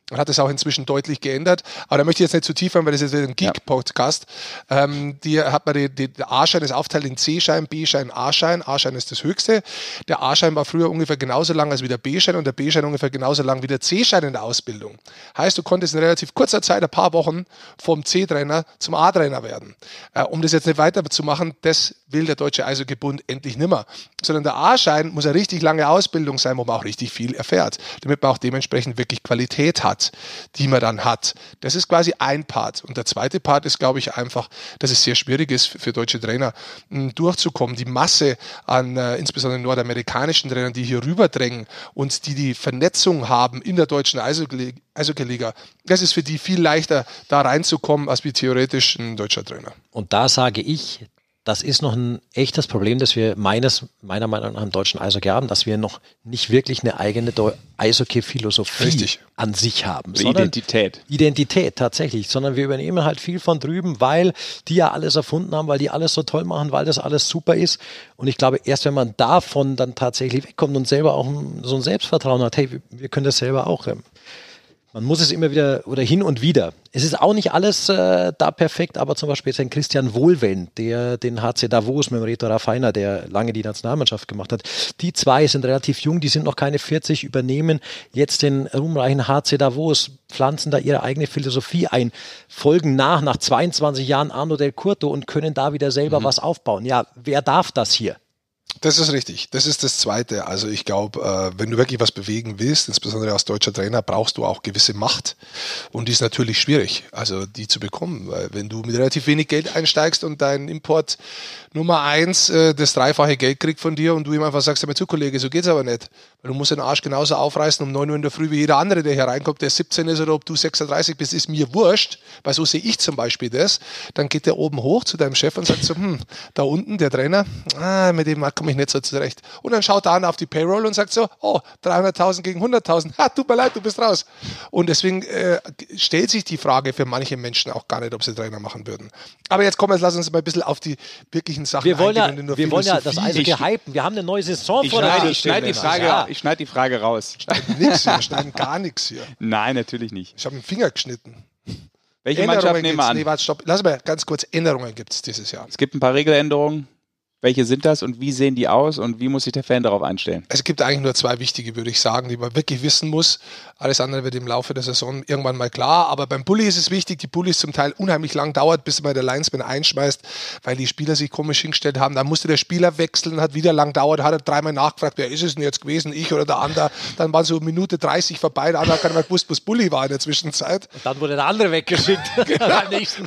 Man hat es auch inzwischen deutlich geändert. Aber da möchte ich jetzt nicht zu tief rein, weil das ist ein Geek-Podcast. Ja. Ähm, die hat man die, die, der A-Schein ist aufteilt in C-Schein, B-Schein, A-Schein. A-Schein ist das höchste. Der A-Schein war früher ungefähr genauso lang als wie der B-Schein und der B-Schein ungefähr genauso lang wie der C-Schein in der Ausbildung. Heißt, du konntest in relativ kurzer Zeit, ein paar Wochen, vom C-Trainer zum A-Trainer werden. Äh, um das jetzt nicht weiterzumachen, das will der Deutsche Eishockey-Bund endlich nimmer. Sondern der A-Schein muss eine richtig lange Ausbildung sein, wo man auch richtig viel erfährt, damit man auch dementsprechend wirklich Qualität hat, die man dann hat. Das ist quasi ein Part. Und der zweite Part ist, glaube ich, einfach, dass es sehr schwierig ist für deutsche Trainer durchzukommen. Die Masse an äh, insbesondere nordamerikanischen Trainern, die hier rüberdrängen und die die Vernetzung haben in der deutschen Eishockey-Liga, das ist für die viel leichter, da reinzukommen, als wie theoretisch ein deutscher Trainer. Und da sage ich, das ist noch ein echtes Problem, das wir meines, meiner Meinung nach im deutschen Eishockey haben, dass wir noch nicht wirklich eine eigene Eishockey-Philosophie an sich haben. Identität. Identität, tatsächlich. Sondern wir übernehmen halt viel von drüben, weil die ja alles erfunden haben, weil die alles so toll machen, weil das alles super ist. Und ich glaube, erst wenn man davon dann tatsächlich wegkommt und selber auch so ein Selbstvertrauen hat, hey, wir können das selber auch. Man muss es immer wieder oder hin und wieder. Es ist auch nicht alles äh, da perfekt, aber zum Beispiel jetzt ein Christian Wohlwend, der den HC Davos mit dem Reto Raffiner, der lange die Nationalmannschaft gemacht hat. Die zwei sind relativ jung, die sind noch keine 40, übernehmen jetzt den ruhmreichen HC Davos, pflanzen da ihre eigene Philosophie ein, folgen nach, nach 22 Jahren Arno Del Curto und können da wieder selber mhm. was aufbauen. Ja, wer darf das hier? Das ist richtig. Das ist das Zweite. Also ich glaube, äh, wenn du wirklich was bewegen willst, insbesondere als deutscher Trainer, brauchst du auch gewisse Macht. Und die ist natürlich schwierig, also die zu bekommen. Weil wenn du mit relativ wenig Geld einsteigst und dein Import Nummer eins äh, das dreifache Geld kriegt von dir und du ihm einfach sagst, hör zu Kollege, so geht's aber nicht. Weil du musst den Arsch genauso aufreißen um 9 Uhr in der Früh wie jeder andere, der hier reinkommt, der 17 ist oder ob du 36 bist, ist mir wurscht, weil so sehe ich zum Beispiel das. Dann geht der oben hoch zu deinem Chef und sagt so, hm, da unten der Trainer, ah, mit dem komme ich nicht so zurecht. Und dann schaut er an auf die Payroll und sagt so, oh, 300.000 gegen 100.000, ha, tut mir leid, du bist raus. Und deswegen äh, stellt sich die Frage für manche Menschen auch gar nicht, ob sie Trainer machen würden. Aber jetzt kommen wir, lass uns mal ein bisschen auf die wirklichen Sachen wir wollen eingehen. Ja, wir wollen ja das Eishockey hypen. Wir haben eine neue Saison ich vor der Tür. Ich schneide die, Frage, ja. ich schneid die Frage raus. Schneiden nichts hier, wir schneiden gar nichts hier. Nein, natürlich nicht. Ich habe den Finger geschnitten. Welche Mannschaft nehmen wir an? Nee, warte, stopp. Lass mal ganz kurz. Änderungen gibt es dieses Jahr. Es gibt ein paar Regeländerungen. Welche sind das und wie sehen die aus und wie muss sich der Fan darauf einstellen? Es gibt eigentlich nur zwei wichtige, würde ich sagen, die man wirklich wissen muss. Alles andere wird im Laufe der Saison irgendwann mal klar. Aber beim Bulli ist es wichtig, die Bullies zum Teil unheimlich lang dauert, bis man der Linesman einschmeißt, weil die Spieler sich komisch hingestellt haben. Dann musste der Spieler wechseln, hat wieder lang dauert, hat er dreimal nachgefragt, wer ist es denn jetzt gewesen, ich oder der andere. Dann waren so Minute 30 vorbei, der andere hat gar nicht mehr gewusst, was Bulli war in der Zwischenzeit. Und dann wurde der andere weggeschickt. genau,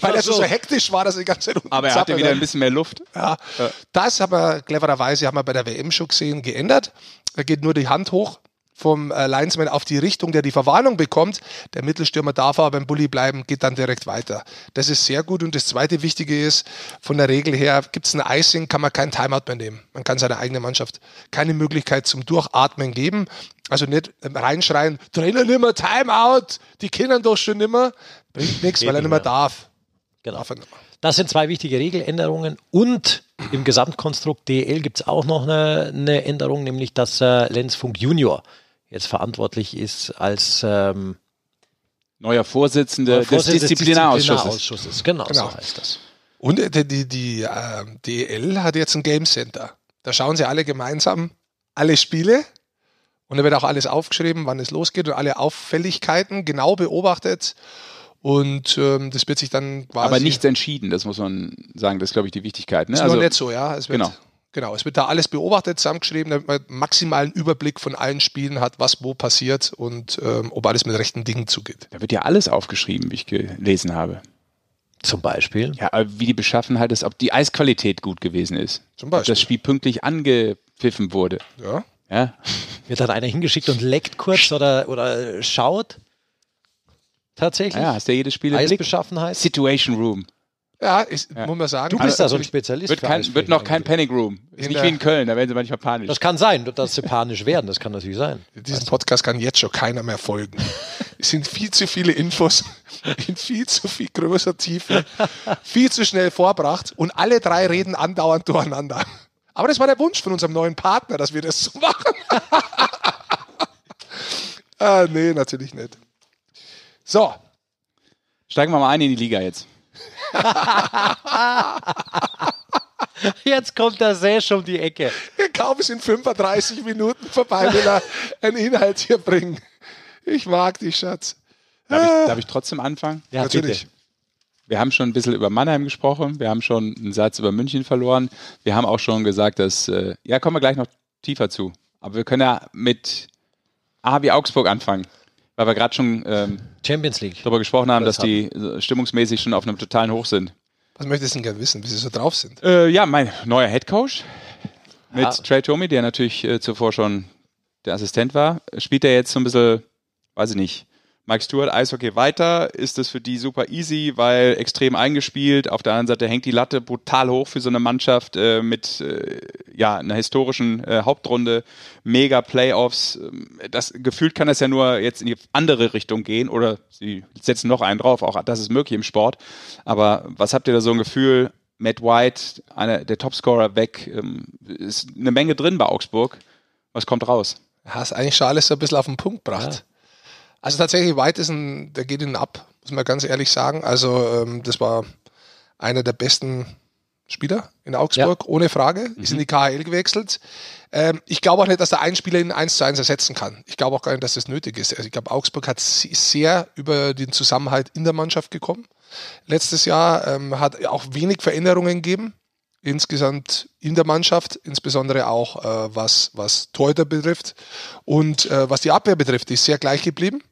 weil er so, so hektisch war, dass er die ganze Zeit Aber er hatte wieder ein bisschen mehr Luft. Ja, ja. Das haben wir clevererweise haben wir bei der WM schon gesehen geändert. Da geht nur die Hand hoch vom äh, Linesman auf die Richtung, der die Verwarnung bekommt. Der Mittelstürmer darf aber beim Bully bleiben, geht dann direkt weiter. Das ist sehr gut. Und das zweite Wichtige ist, von der Regel her, gibt es ein Icing, kann man kein Timeout mehr nehmen. Man kann seiner eigenen Mannschaft keine Möglichkeit zum Durchatmen geben. Also nicht reinschreien, Trainer nimmer, Timeout, die Kindern doch schon nimmer. Bringt nichts, weil er nicht mehr darf. Genau. Das sind zwei wichtige Regeländerungen und im Gesamtkonstrukt DL gibt es auch noch eine, eine, Änderung, nämlich dass äh, Lenzfunk Junior jetzt verantwortlich ist als ähm, neuer Vorsitzender, Vorsitzende des Disziplinarausschusses. Disziplinaраusschusses. Genau, genau, so heißt das. Und äh, die, die, die äh, DL hat jetzt ein Game Center. Da schauen sie alle gemeinsam alle Spiele und da wird auch alles aufgeschrieben, wann es losgeht und alle Auffälligkeiten genau beobachtet. Und ähm, das wird sich dann quasi. Aber nichts entschieden, das muss man sagen. Das ist, glaube ich, die Wichtigkeit. Ne? Ist also, noch nicht so, ja. Es wird, genau. Genau, es wird da alles beobachtet, zusammengeschrieben, damit man maximalen Überblick von allen Spielen hat, was wo passiert und ähm, ob alles mit rechten Dingen zugeht. Da wird ja alles aufgeschrieben, wie ich gelesen habe. Zum Beispiel? Ja, wie die Beschaffenheit ist, ob die Eisqualität gut gewesen ist. Zum Beispiel. Ob das Spiel pünktlich angepfiffen wurde. Ja. ja. Wird dann einer hingeschickt und leckt kurz oder, oder schaut? Tatsächlich? Ja, hast ja jedes Spiel Eisbeschaffenheit. Situation Room. Ja, ist, ja, muss man sagen. Du bist da so ein Spezialist. Wird, kein, wird noch kein Panic Room. Ist in nicht wie in Köln, da werden sie manchmal panisch. Das kann sein, dass sie panisch werden. Das kann natürlich sein. Diesen Podcast kann jetzt schon keiner mehr folgen. es sind viel zu viele Infos in viel zu viel größer Tiefe, viel zu schnell vorbracht und alle drei reden andauernd durcheinander. Aber das war der Wunsch von unserem neuen Partner, dass wir das so machen. ah, nee, natürlich nicht. So. Steigen wir mal ein in die Liga jetzt. Jetzt kommt der Sesh um die Ecke. Kaum sind 35 Minuten vorbei, will er einen Inhalt hier bringen. Ich mag dich, Schatz. Darf ich, darf ich trotzdem anfangen? Ja, natürlich. Bitte. Wir haben schon ein bisschen über Mannheim gesprochen, wir haben schon einen Satz über München verloren, wir haben auch schon gesagt, dass, äh, ja, kommen wir gleich noch tiefer zu. Aber wir können ja mit A wie Augsburg anfangen, weil wir gerade schon ähm, Champions League darüber gesprochen haben, das dass haben. die stimmungsmäßig schon auf einem totalen Hoch sind. Was möchtest du denn gerne wissen, wie sie so drauf sind? Äh, ja, mein neuer Head Coach mit ah. Trey Tomey, der natürlich äh, zuvor schon der Assistent war, spielt er jetzt so ein bisschen, weiß ich nicht, Mike Stewart, Eishockey weiter, ist es für die super easy, weil extrem eingespielt. Auf der anderen Seite hängt die Latte brutal hoch für so eine Mannschaft äh, mit äh, ja, einer historischen äh, Hauptrunde, mega Playoffs. Ähm, das gefühlt kann das ja nur jetzt in die andere Richtung gehen oder sie setzen noch einen drauf, auch das ist möglich im Sport. Aber was habt ihr da so ein Gefühl? Matt White, einer der Topscorer weg, ähm, ist eine Menge drin bei Augsburg. Was kommt raus? Hast eigentlich schon alles so ein bisschen auf den Punkt gebracht. Ja. Also tatsächlich, White ist ein, der geht ihnen ab, muss man ganz ehrlich sagen. Also ähm, das war einer der besten Spieler in Augsburg, ja. ohne Frage. Mhm. Ist in die KHL gewechselt. Ähm, ich glaube auch nicht, dass der ein Spieler ihn eins zu eins ersetzen kann. Ich glaube auch gar nicht, dass das nötig ist. Also ich glaube, Augsburg hat sehr über den Zusammenhalt in der Mannschaft gekommen. Letztes Jahr ähm, hat auch wenig Veränderungen gegeben insgesamt in der Mannschaft, insbesondere auch äh, was, was Torhüter betrifft. Und äh, was die Abwehr betrifft, ist sehr gleich geblieben.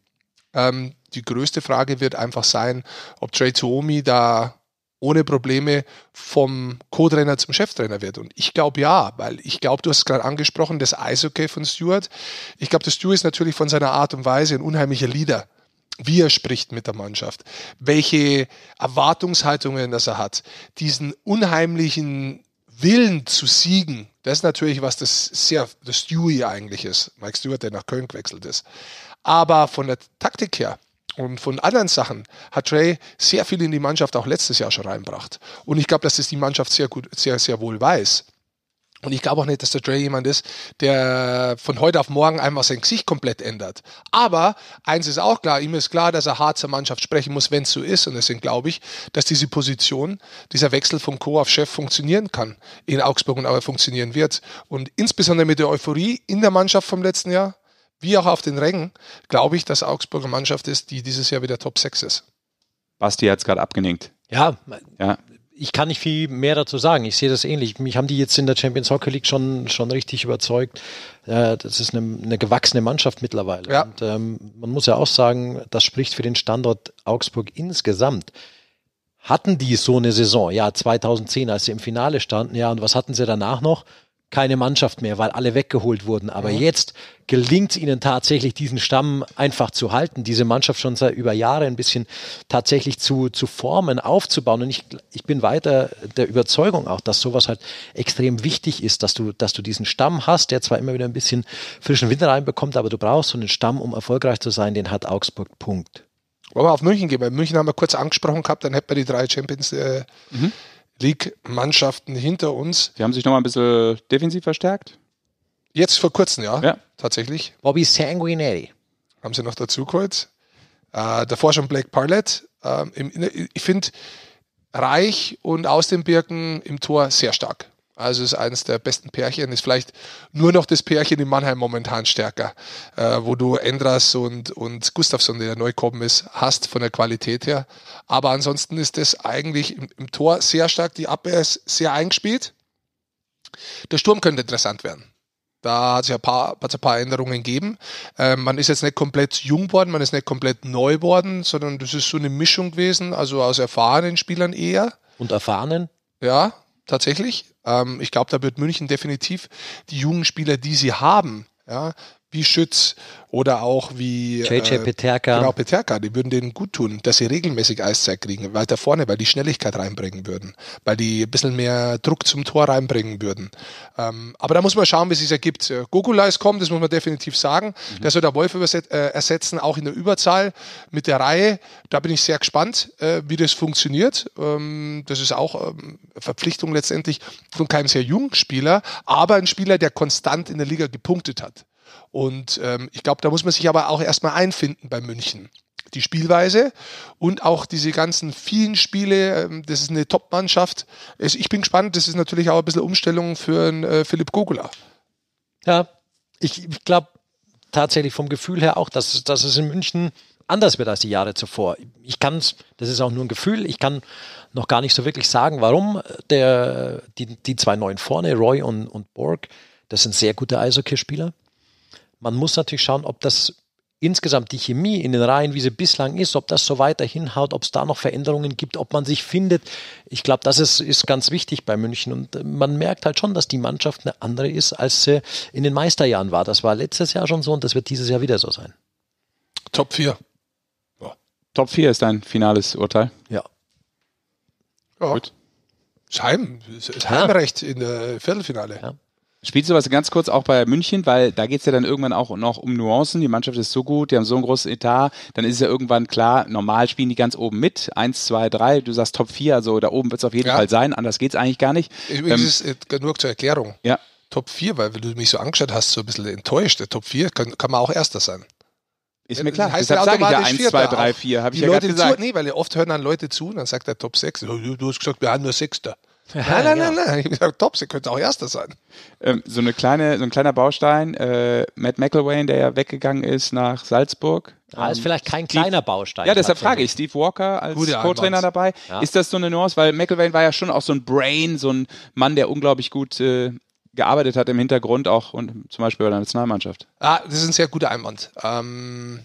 Ähm, die größte Frage wird einfach sein, ob Trey Tuomi da ohne Probleme vom Co-Trainer zum Cheftrainer wird. Und ich glaube ja, weil ich glaube, du hast es gerade angesprochen, das Eishockey von Stuart. Ich glaube, der Stuart ist natürlich von seiner Art und Weise ein unheimlicher Leader wie er spricht mit der Mannschaft, welche Erwartungshaltungen das er hat, diesen unheimlichen Willen zu siegen, das ist natürlich was das sehr, das Stewie eigentlich ist. Mike Stewart, der nach Köln gewechselt ist. Aber von der Taktik her und von anderen Sachen hat Trey sehr viel in die Mannschaft auch letztes Jahr schon reinbracht. Und ich glaube, dass das die Mannschaft sehr gut, sehr, sehr wohl weiß. Und ich glaube auch nicht, dass der Dre jemand ist, der von heute auf morgen einfach sein Gesicht komplett ändert. Aber eins ist auch klar, ihm ist klar, dass er hart zur Mannschaft sprechen muss, wenn es so ist. Und deswegen glaube ich, dass diese Position, dieser Wechsel vom Co auf Chef funktionieren kann in Augsburg und auch funktionieren wird. Und insbesondere mit der Euphorie in der Mannschaft vom letzten Jahr, wie auch auf den Rängen, glaube ich, dass Augsburger Mannschaft ist, die dieses Jahr wieder Top 6 ist. Basti hat es gerade abgenickt. Ja, ja, ich kann nicht viel mehr dazu sagen. Ich sehe das ähnlich. Mich haben die jetzt in der Champions Hockey League schon, schon richtig überzeugt. Das ist eine, eine, gewachsene Mannschaft mittlerweile. Ja. Und ähm, man muss ja auch sagen, das spricht für den Standort Augsburg insgesamt. Hatten die so eine Saison? Ja, 2010, als sie im Finale standen. Ja, und was hatten sie danach noch? Keine Mannschaft mehr, weil alle weggeholt wurden. Aber mhm. jetzt gelingt es ihnen tatsächlich, diesen Stamm einfach zu halten, diese Mannschaft schon seit über Jahre ein bisschen tatsächlich zu, zu formen, aufzubauen. Und ich, ich bin weiter der Überzeugung auch, dass sowas halt extrem wichtig ist, dass du, dass du diesen Stamm hast, der zwar immer wieder ein bisschen frischen Winter reinbekommt, aber du brauchst so einen Stamm, um erfolgreich zu sein, den hat Augsburg. Punkt. Wollen wir auf München gehen? Bei München haben wir kurz angesprochen gehabt, dann hätten wir die drei Champions äh, mhm. League-Mannschaften hinter uns. Die haben sich nochmal ein bisschen defensiv verstärkt? Jetzt vor kurzem, ja, ja. tatsächlich. Bobby Sanguinelli. Haben sie noch dazu geholt. Äh, davor schon Blake Parlett. Ähm, ich finde Reich und aus den Birken im Tor sehr stark. Also ist eines der besten Pärchen, ist vielleicht nur noch das Pärchen in Mannheim momentan stärker, äh, wo du Endras und, und Gustafsson, der neu gekommen ist, hast von der Qualität her. Aber ansonsten ist das eigentlich im, im Tor sehr stark, die Abwehr ist sehr eingespielt. Der Sturm könnte interessant werden. Da hat es ja ein paar, ein paar Änderungen gegeben. Ähm, man ist jetzt nicht komplett jung worden, man ist nicht komplett neu worden, sondern das ist so eine Mischung gewesen, also aus erfahrenen Spielern eher. Und erfahrenen? Ja, tatsächlich. Ähm, ich glaube, da wird München definitiv die jungen Spieler, die sie haben, ja, wie Schütz oder auch wie JJ äh, Peterka. Genau, Peterka, die würden denen gut tun, dass sie regelmäßig Eiszeit kriegen, weiter vorne, weil die Schnelligkeit reinbringen würden, weil die ein bisschen mehr Druck zum Tor reinbringen würden. Ähm, aber da muss man schauen, wie es sich ergibt. Äh, Gogula ist kommen, das muss man definitiv sagen. Mhm. Der soll der Wolf äh, ersetzen, auch in der Überzahl mit der Reihe. Da bin ich sehr gespannt, äh, wie das funktioniert. Ähm, das ist auch ähm, Verpflichtung letztendlich von keinem sehr jungen Spieler, aber ein Spieler, der konstant in der Liga gepunktet hat. Und ähm, ich glaube, da muss man sich aber auch erstmal einfinden bei München. Die Spielweise und auch diese ganzen vielen Spiele, ähm, das ist eine Top-Mannschaft. Ich bin gespannt, das ist natürlich auch ein bisschen Umstellung für einen, äh, Philipp Gogula. Ja, ich, ich glaube tatsächlich vom Gefühl her auch, dass, dass es in München anders wird als die Jahre zuvor. Ich kann es, das ist auch nur ein Gefühl, ich kann noch gar nicht so wirklich sagen, warum der, die, die zwei neuen vorne, Roy und, und Borg, das sind sehr gute Eishockeyspieler. Man muss natürlich schauen, ob das insgesamt die Chemie in den Reihen, wie sie bislang ist, ob das so weiterhin haut, ob es da noch Veränderungen gibt, ob man sich findet. Ich glaube, das ist, ist ganz wichtig bei München. Und äh, man merkt halt schon, dass die Mannschaft eine andere ist, als sie in den Meisterjahren war. Das war letztes Jahr schon so und das wird dieses Jahr wieder so sein. Top 4. Ja. Top 4 ist dein finales Urteil? Ja. ja. Gut. Scheim, Heimrecht ja. in der Viertelfinale. Ja. Spielst du was ganz kurz auch bei München, weil da geht's ja dann irgendwann auch noch um Nuancen. Die Mannschaft ist so gut, die haben so ein großes Etat, dann ist es ja irgendwann klar, normal spielen die ganz oben mit. Eins, zwei, drei, du sagst Top 4, also da oben wird's auf jeden ja. Fall sein, anders geht's eigentlich gar nicht. Übrigens, ähm, ist, nur zur Erklärung. Ja. Top 4, weil du mich so angeschaut hast, so ein bisschen enttäuscht. Der Top 4 kann, kann man auch Erster sein. Ist mir klar. Das heißt Deshalb sage ich ja 1, 2, 3, 4, habe ich ja Leute gesagt. Zu, nee, weil oft hören dann Leute zu und dann sagt der Top 6, du hast gesagt, wir haben nur Sechster. Nein, nein, nein, nein. Ich habe gesagt, top, sie könnte auch Erster sein. Ähm, so, eine kleine, so ein kleiner Baustein, äh, Matt McElwain, der ja weggegangen ist nach Salzburg. Ah, ist vielleicht kein Steve, kleiner Baustein. Ja, deshalb frage ich, Steve Walker als Co-Trainer dabei. Ja. Ist das so eine Nuance? Weil McElwain war ja schon auch so ein Brain, so ein Mann, der unglaublich gut äh, gearbeitet hat im Hintergrund, auch und zum Beispiel bei der Nationalmannschaft. Ah, das ist ein sehr guter Einwand. Ähm,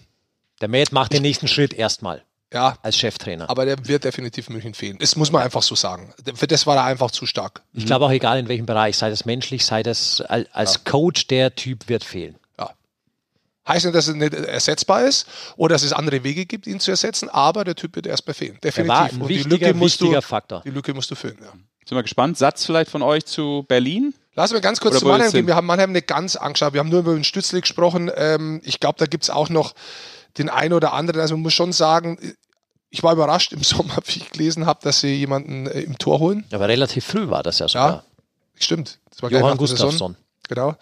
der Matt macht den nächsten Schritt erstmal. Ja. Als Cheftrainer. Aber der wird definitiv München fehlen. Das muss man einfach so sagen. Für das war er einfach zu stark. Ich mhm. glaube auch egal in welchem Bereich, sei das menschlich, sei das als ja. Coach, der Typ wird fehlen. Ja. Heißt nicht, dass er nicht ersetzbar ist oder dass es andere Wege gibt, ihn zu ersetzen, aber der Typ wird erstmal fehlen. Definitiv. Er war ein Und wichtiger, die Lücke musst du, Faktor. Die Lücke musst du füllen, ja. Sind wir gespannt. Satz vielleicht von euch zu Berlin? Lassen wir ganz kurz Oder zu Mannheim gehen. Wir haben Mannheim nicht ganz angeschaut. Wir haben nur über den Stützle gesprochen. Ähm, ich glaube, da gibt es auch noch den einen oder anderen. Also man muss schon sagen, ich war überrascht im Sommer, wie ich gelesen habe, dass sie jemanden äh, im Tor holen. Aber relativ früh war das ja sogar. Ja, stimmt. Das war Johann Gustafsson. Genau.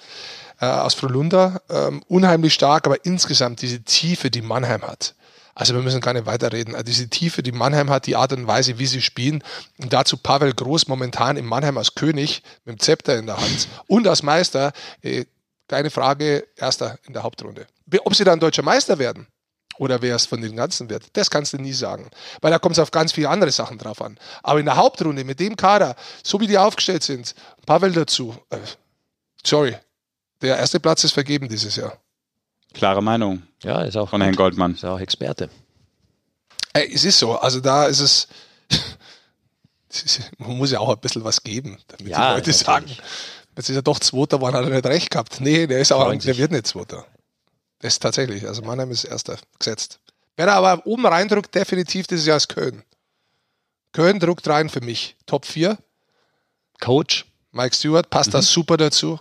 Äh, aus Frölunda. Ähm, unheimlich stark, aber insgesamt diese Tiefe, die Mannheim hat. Also wir müssen gar nicht weiterreden. Also diese Tiefe, die Mannheim hat, die Art und Weise, wie sie spielen. Und dazu Pavel Groß momentan in Mannheim als König mit dem Zepter in der Hand und als Meister. Äh, keine Frage, erster in der Hauptrunde. Ob sie dann deutscher Meister werden, oder wer es von den ganzen wird. Das kannst du nie sagen. Weil da kommt es auf ganz viele andere Sachen drauf an. Aber in der Hauptrunde mit dem Kader, so wie die aufgestellt sind, Pavel dazu, äh, sorry, der erste Platz ist vergeben dieses Jahr. Klare Meinung. Ja, ist auch von Herrn Goldmann. Ist auch Experte. Ey, es ist so. Also da ist es. man muss ja auch ein bisschen was geben, damit ja, die Leute natürlich. sagen, Jetzt ist er doch Zweiter, wann hat er nicht recht gehabt? Nee, der ist aber, Freuen der wird nicht Zweiter. Das ist tatsächlich. Also Mannheim ist Erster gesetzt. Wer da aber oben reindrückt, definitiv dieses Jahr ist Köln. Köln druckt rein für mich. Top 4. Coach. Mike Stewart passt Mhm. da super dazu.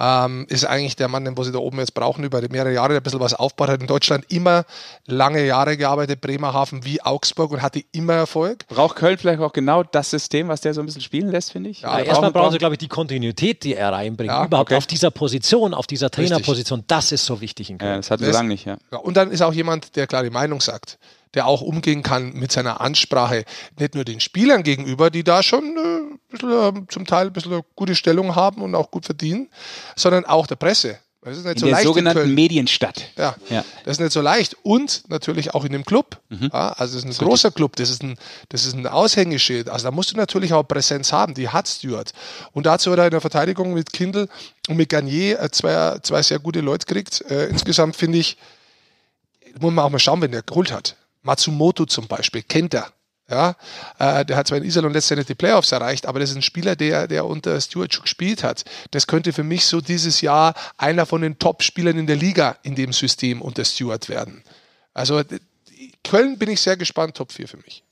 Ähm, ist eigentlich der Mann, den wo sie da oben jetzt brauchen, über mehrere Jahre der ein bisschen was aufbaut, hat in Deutschland immer lange Jahre gearbeitet, Bremerhaven wie Augsburg und hatte immer Erfolg. Braucht Köln vielleicht auch genau das System, was der so ein bisschen spielen lässt, finde ich? Ja, Ja, erstmal brauchen sie, glaube ich, die Kontinuität, die er reinbringt. Ja, Überhaupt okay. auf dieser Position, auf dieser Trainerposition, das ist so wichtig in Ja, Köln. das hatten wir lange nicht, ja. Ja, und dann ist auch jemand, der klar die Meinung sagt, der auch umgehen kann mit seiner Ansprache, nicht nur den Spielern gegenüber, die da schon äh, bisschen, äh, zum Teil ein bisschen eine gute Stellung haben und auch gut verdienen, sondern auch der Presse. Das ist nicht In so der leicht sogenannten. Medienstadt. Ja, Ja. das ist nicht so leicht. Und natürlich auch in dem Club. Mhm. Ja, also es ist ein großer Club, das ist ein, das ist ein Aushängeschild. Also da musst du natürlich auch Präsenz haben, die hat Stewart. Und dazu hat er in der Verteidigung mit Kindle und mit Garnier äh, zwei, zwei sehr gute Leute gekriegt. Äh, insgesamt finde ich, muss man auch mal schauen, wenn der geholt hat. Matsumoto zum Beispiel, kennt er. Ja, äh, der hat zwar in Iserlohn letztendlich die Playoffs erreicht, aber das ist ein Spieler, der, der unter Stewart schon gespielt hat. Das könnte für mich so dieses Jahr einer von den Top-Spielern in der Liga in dem System unter Stewart werden. Also Köln bin ich sehr gespannt, Top 4 für mich.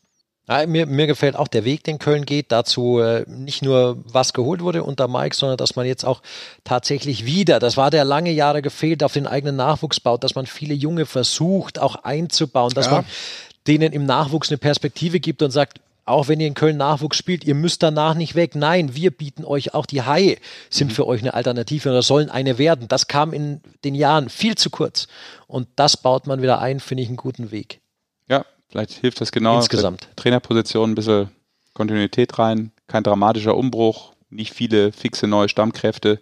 Ja, mir, mir gefällt auch der Weg, den Köln geht. Dazu äh, nicht nur, was geholt wurde unter Mike, sondern dass man jetzt auch tatsächlich wieder, das war der lange Jahre gefehlt, auf den eigenen Nachwuchs baut, dass man viele Junge versucht, auch einzubauen, dass Ja. man denen im Nachwuchs eine Perspektive gibt und sagt, auch wenn ihr in Köln Nachwuchs spielt, ihr müsst danach nicht weg. Nein, wir bieten euch auch die Haie, sind für euch eine Alternative oder sollen eine werden. Das kam in den Jahren viel zu kurz. Und das baut man wieder ein, finde ich einen guten Weg. Ja, vielleicht hilft das genau. Insgesamt. Trainerposition ein bisschen Kontinuität rein, kein dramatischer Umbruch, nicht viele fixe neue Stammkräfte.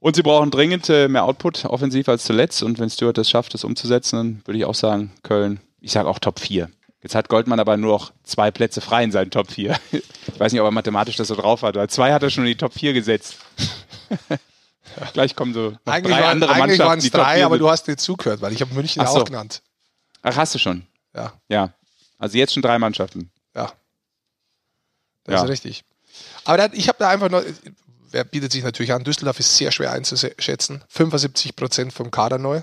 Und sie brauchen dringend äh, mehr Output, offensiv als zuletzt. Und wenn Stuart es schafft, das umzusetzen, dann würde ich auch sagen, Köln, ich sage auch Top 4. Jetzt hat Goldmann aber nur noch zwei Plätze frei in seinen Top 4. Ich weiß nicht, ob er mathematisch das so drauf hat, zwei hat er schon in die Top 4 gesetzt. Gleich kommen so Eigentlich, drei waren, andere eigentlich Mannschaften, waren es drei, 4 aber du hast nicht zugehört, weil ich habe München Ach auch so. genannt. Ach, hast du schon? Ja, Ja. Also jetzt schon drei Mannschaften. ja. Das Ja. ist richtig. Aber dann, ich habe da einfach noch, wer bietet sich natürlich an, Düsseldorf ist sehr schwer einzuschätzen. 75 Prozent vom Kader neu.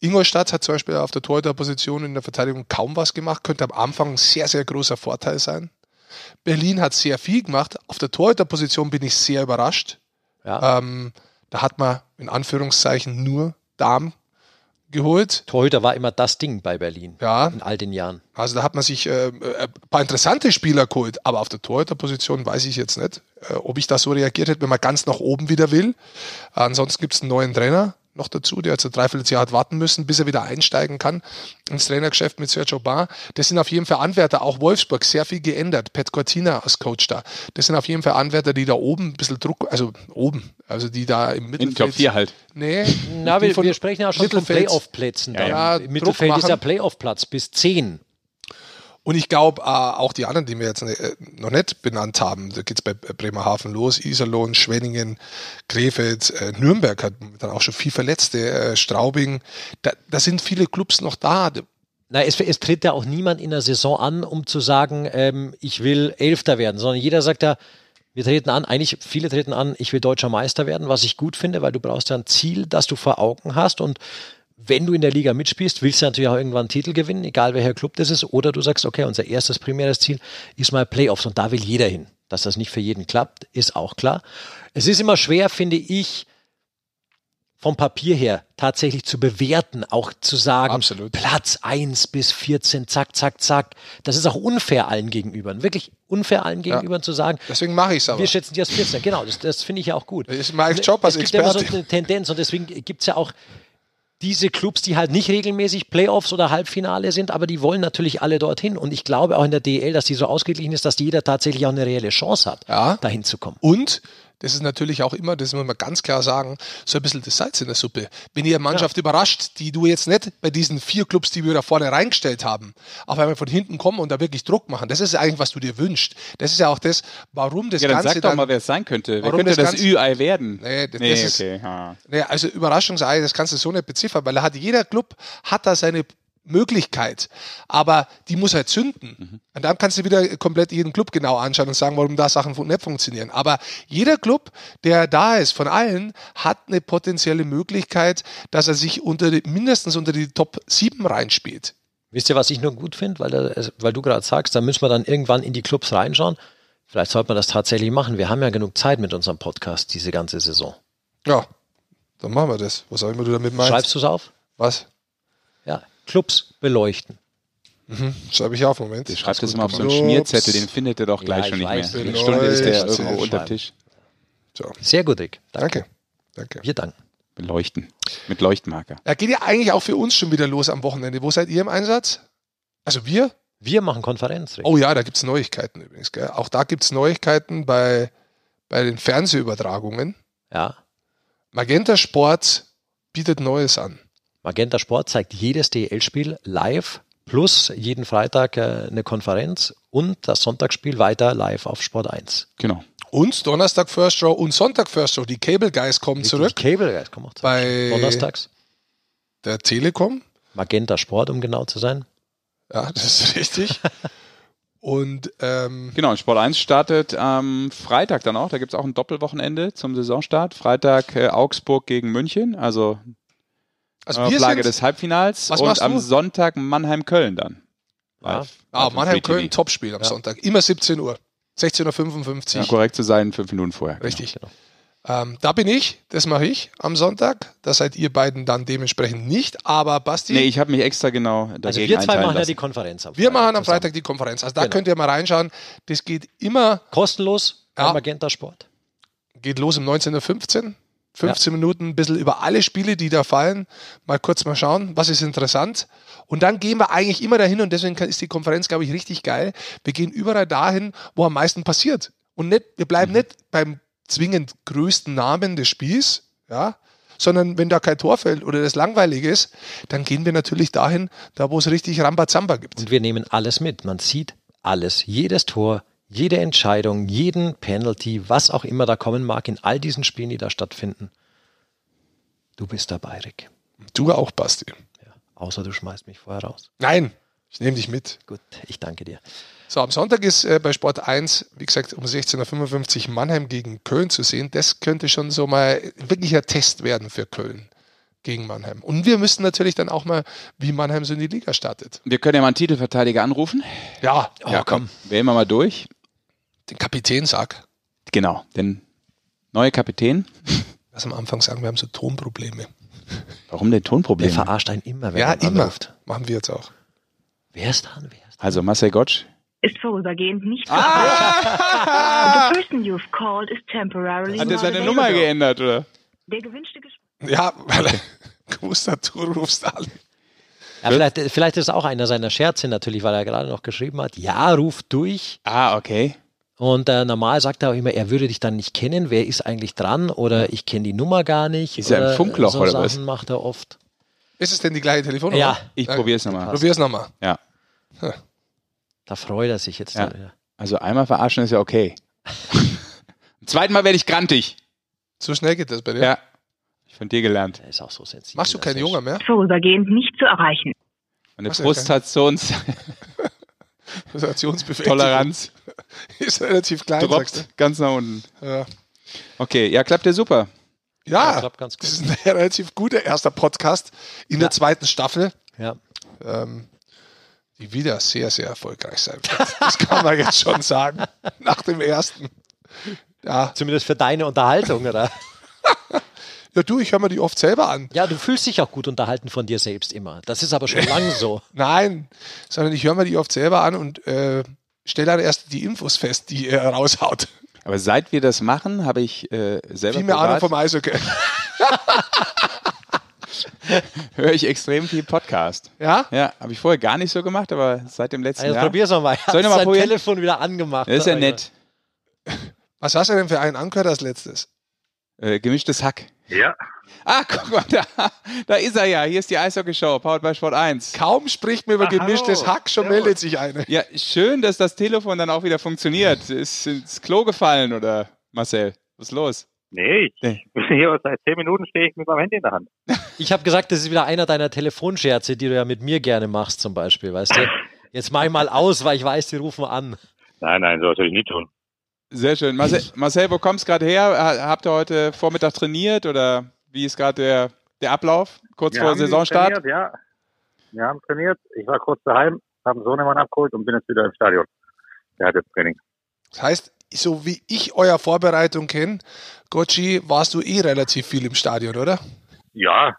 Ingolstadt hat zum Beispiel auf der Torhüterposition in der Verteidigung kaum was gemacht, könnte am Anfang ein sehr, sehr großer Vorteil sein. Berlin hat sehr viel gemacht. Auf der Torhüterposition bin ich sehr überrascht. Ja. Ähm, da hat man in Anführungszeichen nur Darm geholt. Torhüter war immer das Ding bei Berlin Ja, in all den Jahren. also da hat man sich äh, äh, ein paar interessante Spieler geholt, aber auf der Torhüterposition weiß ich jetzt nicht, äh, ob ich da so reagiert hätte, wenn man ganz nach oben wieder will. Ansonsten gibt es einen neuen Trainer noch dazu, der jetzt ein Dreivierteljahr hat warten müssen, bis er wieder einsteigen kann ins Trainergeschäft mit Sergio Bar. Das sind auf jeden Fall Anwärter, auch Wolfsburg, sehr viel geändert. Pat Cortina als Coach da. Das sind auf jeden Fall Anwärter, die da oben ein bisschen Druck, also oben, also die da im In Mittelfeld... Top 4 halt. Nee, Na, wir, von wir sprechen ja schon von Mittelfeld. Playoff-Plätzen. Ja, da. ja, Im Druck Mittelfeld ist ja. Playoff-Platz bis 10. Und ich glaube, äh, auch die anderen, die wir jetzt äh, noch nicht benannt haben, da geht es bei Bremerhaven los, Iserlohn, Schwenningen, Krefeld, äh, Nürnberg hat dann auch schon viel Verletzte, äh, Straubing. Da, da sind viele Clubs noch da. Na, es, es tritt ja auch niemand in der Saison an, um zu sagen, ähm, ich will Elfter werden, sondern jeder sagt ja, wir treten an, eigentlich viele treten an, ich will deutscher Meister werden, was ich gut finde, weil du brauchst ja ein Ziel, das du vor Augen hast und wenn du in der Liga mitspielst, willst du natürlich auch irgendwann einen Titel gewinnen, egal welcher Club das ist, oder du sagst, okay, unser erstes primäres Ziel ist mal Playoffs und da will jeder hin. Dass das nicht für jeden klappt, ist auch klar. Es ist immer schwer, finde ich, vom Papier her tatsächlich zu bewerten, auch zu sagen, Absolut. Platz 1 bis 14, zack, zack, zack. Das ist auch unfair allen gegenüber. Wirklich unfair allen gegenüber zu sagen, Deswegen mache ich es aber. wir schätzen die als 14. Genau, das, das finde ich ja auch gut. Das ist mein Job als es gibt ja immer so Experte. eine Tendenz und deswegen gibt es ja auch diese Clubs, die halt nicht regelmäßig Playoffs oder Halbfinale sind, aber die wollen natürlich alle dorthin. Und ich glaube auch in der DL, dass die so ausgeglichen ist, dass jeder tatsächlich auch eine reelle Chance hat, Ja. dahin zu kommen. Und das ist natürlich auch immer, das muss man ganz klar sagen, so ein bisschen das Salz in der Suppe. Wenn ihr Mannschaft überrascht, die du jetzt nicht bei diesen vier Clubs, die wir da vorne reingestellt haben, auf einmal von hinten kommen und da wirklich Druck machen, das ist eigentlich, was du dir wünschst. Das ist ja auch das, warum das Ja, dann Ganze sag doch mal, wer es sein könnte. Wer könnte das das, Ü-Ei werden? Nee, das- nee das ist- okay. Ha. Nee, also Überraschungsei, das kannst du so nicht beziffern, weil er hat, jeder Club hat da seine Möglichkeit, aber die muss halt zünden. Und dann kannst du wieder komplett jeden Club genau anschauen und sagen, warum da Sachen nicht funktionieren. Aber jeder Club, der da ist, von allen, hat eine potenzielle Möglichkeit, dass er sich unter die, mindestens unter die Top 7 reinspielt. Wisst ihr, was ich nur gut finde, weil, da- weil du gerade sagst, da müssen wir dann irgendwann in die Clubs reinschauen. Vielleicht sollte man das tatsächlich machen. Wir haben ja genug Zeit mit unserem Podcast diese ganze Saison. Ja, dann machen wir das. Was auch immer du damit meinst. Schreibst du es auf? Was? Ja, Clubs beleuchten. Schreibe ich auf, Moment. Der schreibt das immer auf so einen. Schmierzettel, den findet er doch gleich Ja, schon ich nicht weiß. mehr. Eine Stunde ist der irgendwo unter Tisch. So, Sehr gut, Rick. Danke. danke. danke. Wir danken. Beleuchten. Mit Leuchtmarker. Er geht ja eigentlich auch für uns schon wieder los am Wochenende. Wo seid ihr im Einsatz? Also wir? Wir machen Konferenz, Rick. Oh ja, da gibt es Neuigkeiten übrigens. Gell? Auch da gibt es Neuigkeiten bei, bei den Fernsehübertragungen. Ja. Magenta Sport bietet Neues an. Magenta Sport zeigt jedes DL-Spiel live plus jeden Freitag äh, eine Konferenz und das Sonntagsspiel weiter live auf Sport 1. Genau. Und Donnerstag First Row und Sonntag First Row. Die Cable Guys kommen zurück Die Cable Guys kommen auch zurück. bei Donnerstags. der Telekom. Magenta Sport, um genau zu sein. Ja, das ist richtig. und ähm, Genau, und Sport 1 startet am Freitag dann auch. Da gibt es auch ein Doppelwochenende zum Saisonstart. Freitag äh, Augsburg gegen München, also also wir Auflage sind, des Halbfinals. Was und am? Sonntag Mannheim-Köln dann. Ja. Ah, Auf Mannheim Free TV. Köln Topspiel am Sonntag. Immer 17 Uhr. 16.55 Ja, Uhr. korrekt zu sein, fünf Minuten vorher. genau. Richtig. Genau. Ähm, da bin ich, das mache ich am Sonntag. Da seid ihr beiden dann dementsprechend nicht. Aber Basti, Nee, ich habe mich extra genau dagegen Also wir zwei machen ja lassen. die Konferenz am wir machen am zusammen. Freitag die Konferenz. Also da Genau. könnt ihr mal reinschauen. Das geht immer, Kostenlos Ja. Magenta Sport. geht los um 19.15 Uhr. 15 Minuten ein bisschen über alle Spiele, die da fallen. Mal kurz mal schauen, was ist interessant. Und dann gehen wir eigentlich immer dahin und deswegen ist die Konferenz, glaube ich, richtig geil. Wir gehen überall dahin, wo am meisten passiert. Und nicht, wir bleiben nicht beim zwingend größten Namen des Spiels, ja, sondern wenn da kein Tor fällt oder das langweilig ist, dann gehen wir natürlich dahin, da wo es richtig Rambazamba gibt. Und wir nehmen alles mit. Man sieht alles. Jedes Tor, jede Entscheidung, jeden Penalty, was auch immer da kommen mag in all diesen Spielen, die da stattfinden. Du bist dabei, Rick. Du auch, Basti. Ja. Außer du schmeißt mich vorher raus. Nein, ich nehme dich mit. Gut, ich danke dir. So, am Sonntag ist äh, bei Sport 1, wie gesagt, um 16.55 Uhr Mannheim gegen Köln zu sehen. Das könnte schon so mal wirklich ein Test werden für Köln gegen Mannheim. Und wir müssten natürlich dann auch mal, wie Mannheim so in die Liga startet. Wir können ja mal einen Titelverteidiger anrufen. Ja, ja, komm. Wählen wir mal durch. Den Kapitän sag. Genau, den neue Kapitän. Lass am Anfang sagen, wir haben so Tonprobleme. Warum denn Der Tonproblem? verarscht einen immer, wenn Ja, man immer. anruft. Machen wir jetzt auch. Wer ist dran? Wer ist dran? Also Marcel Gottsch. ist vorübergehend nicht erreichen. The person you've called is temporarily Hat er not seine available. Nummer geändert, oder? Der gewünschte Gespräch Ja, weil er gewusst hat, du rufst an. Ja, vielleicht, vielleicht ist es auch einer seiner Scherze natürlich, weil er gerade noch geschrieben hat, ja, ruf durch. Ah, okay. Und äh, normal sagt er auch immer, er würde dich dann nicht kennen. Wer ist eigentlich dran? Oder ich kenne die Nummer gar nicht. Ist er im oder Funkloch so oder Sachen was? macht er oft. Ist es denn die gleiche Telefonnummer? Ja, Ich Ja, probier's nochmal. Probier's nochmal. Ja. Da freut er sich jetzt. Ja. dann, ja. Also einmal verarschen ist ja okay. Zweiten Mal werde ich grantig. So schnell geht das bei dir. Ja. Ich von dir gelernt. Er ist auch so sensibel. Machst du dass kein er- Junger mehr? vorübergehend nicht zu erreichen. So uns Situationsbefähigung Toleranz ist relativ klein, droppt ganz nach unten. Ja. Okay, ja, klappt ja super. Ja, Ja, klappt ganz gut. das ist ein relativ guter erster Podcast in der zweiten Staffel, Ja. ähm, die wieder sehr, sehr erfolgreich sein wird. Das kann man jetzt schon sagen. Nach dem ersten. Ja, Zumindest für deine Unterhaltung, oder? ja du, ich höre mir die oft selber an. Ja, du fühlst dich auch gut unterhalten von dir selbst immer. Das ist aber schon lange so. Nein, sondern ich höre mir die oft selber an und äh, stelle dann erst die Infos fest, die er raushaut. Aber seit wir das machen, habe ich äh, selber Viel mehr Ahnung privat, vom Eishockey. höre ich extrem viel Podcast. Ja? Ja, habe ich vorher gar nicht so gemacht, aber seit dem letzten Also Jahr. probier's noch mal. Soll ich noch mal Hast dein probieren? Telefon wieder angemacht. Das ist ja Aber- nett. Was hast du denn für einen angehört als letztes? Äh, gemischtes Hack. Ja, Ah, guck mal, da, da ist er ja. Hier ist die Eishockey-Show, powered by Sport 1. Kaum spricht mir über Ah, gemischtes hallo. Hack, schon Servus. meldet sich eine. Ja, schön, dass das Telefon dann auch wieder funktioniert. Ist ins Klo gefallen, oder Marcel? Was ist los? Nee, ich Nee. bin hier seit zehn Minuten stehe ich mit meinem Handy in der Hand. Ich habe gesagt, das ist wieder einer deiner Telefonscherze, die du ja mit mir gerne machst, zum Beispiel, weißt du? Jetzt mach ich mal aus, weil ich weiß, die rufen an. Nein, nein, so soll ich nie tun. Sehr schön. Marcel, Marcel wo kommst du gerade her? Ha- Habt ihr heute Vormittag trainiert oder wie ist gerade der, der Ablauf kurz Wir vor haben Saisonstart? Trainiert, ja. Wir haben trainiert. Ich war kurz daheim, habe einen Sohnemann abgeholt und bin jetzt wieder im Stadion. Der hat jetzt Training. Das heißt, so wie ich euer Vorbereitung kenne, Gotchi, warst du eh relativ viel im Stadion, oder? Ja,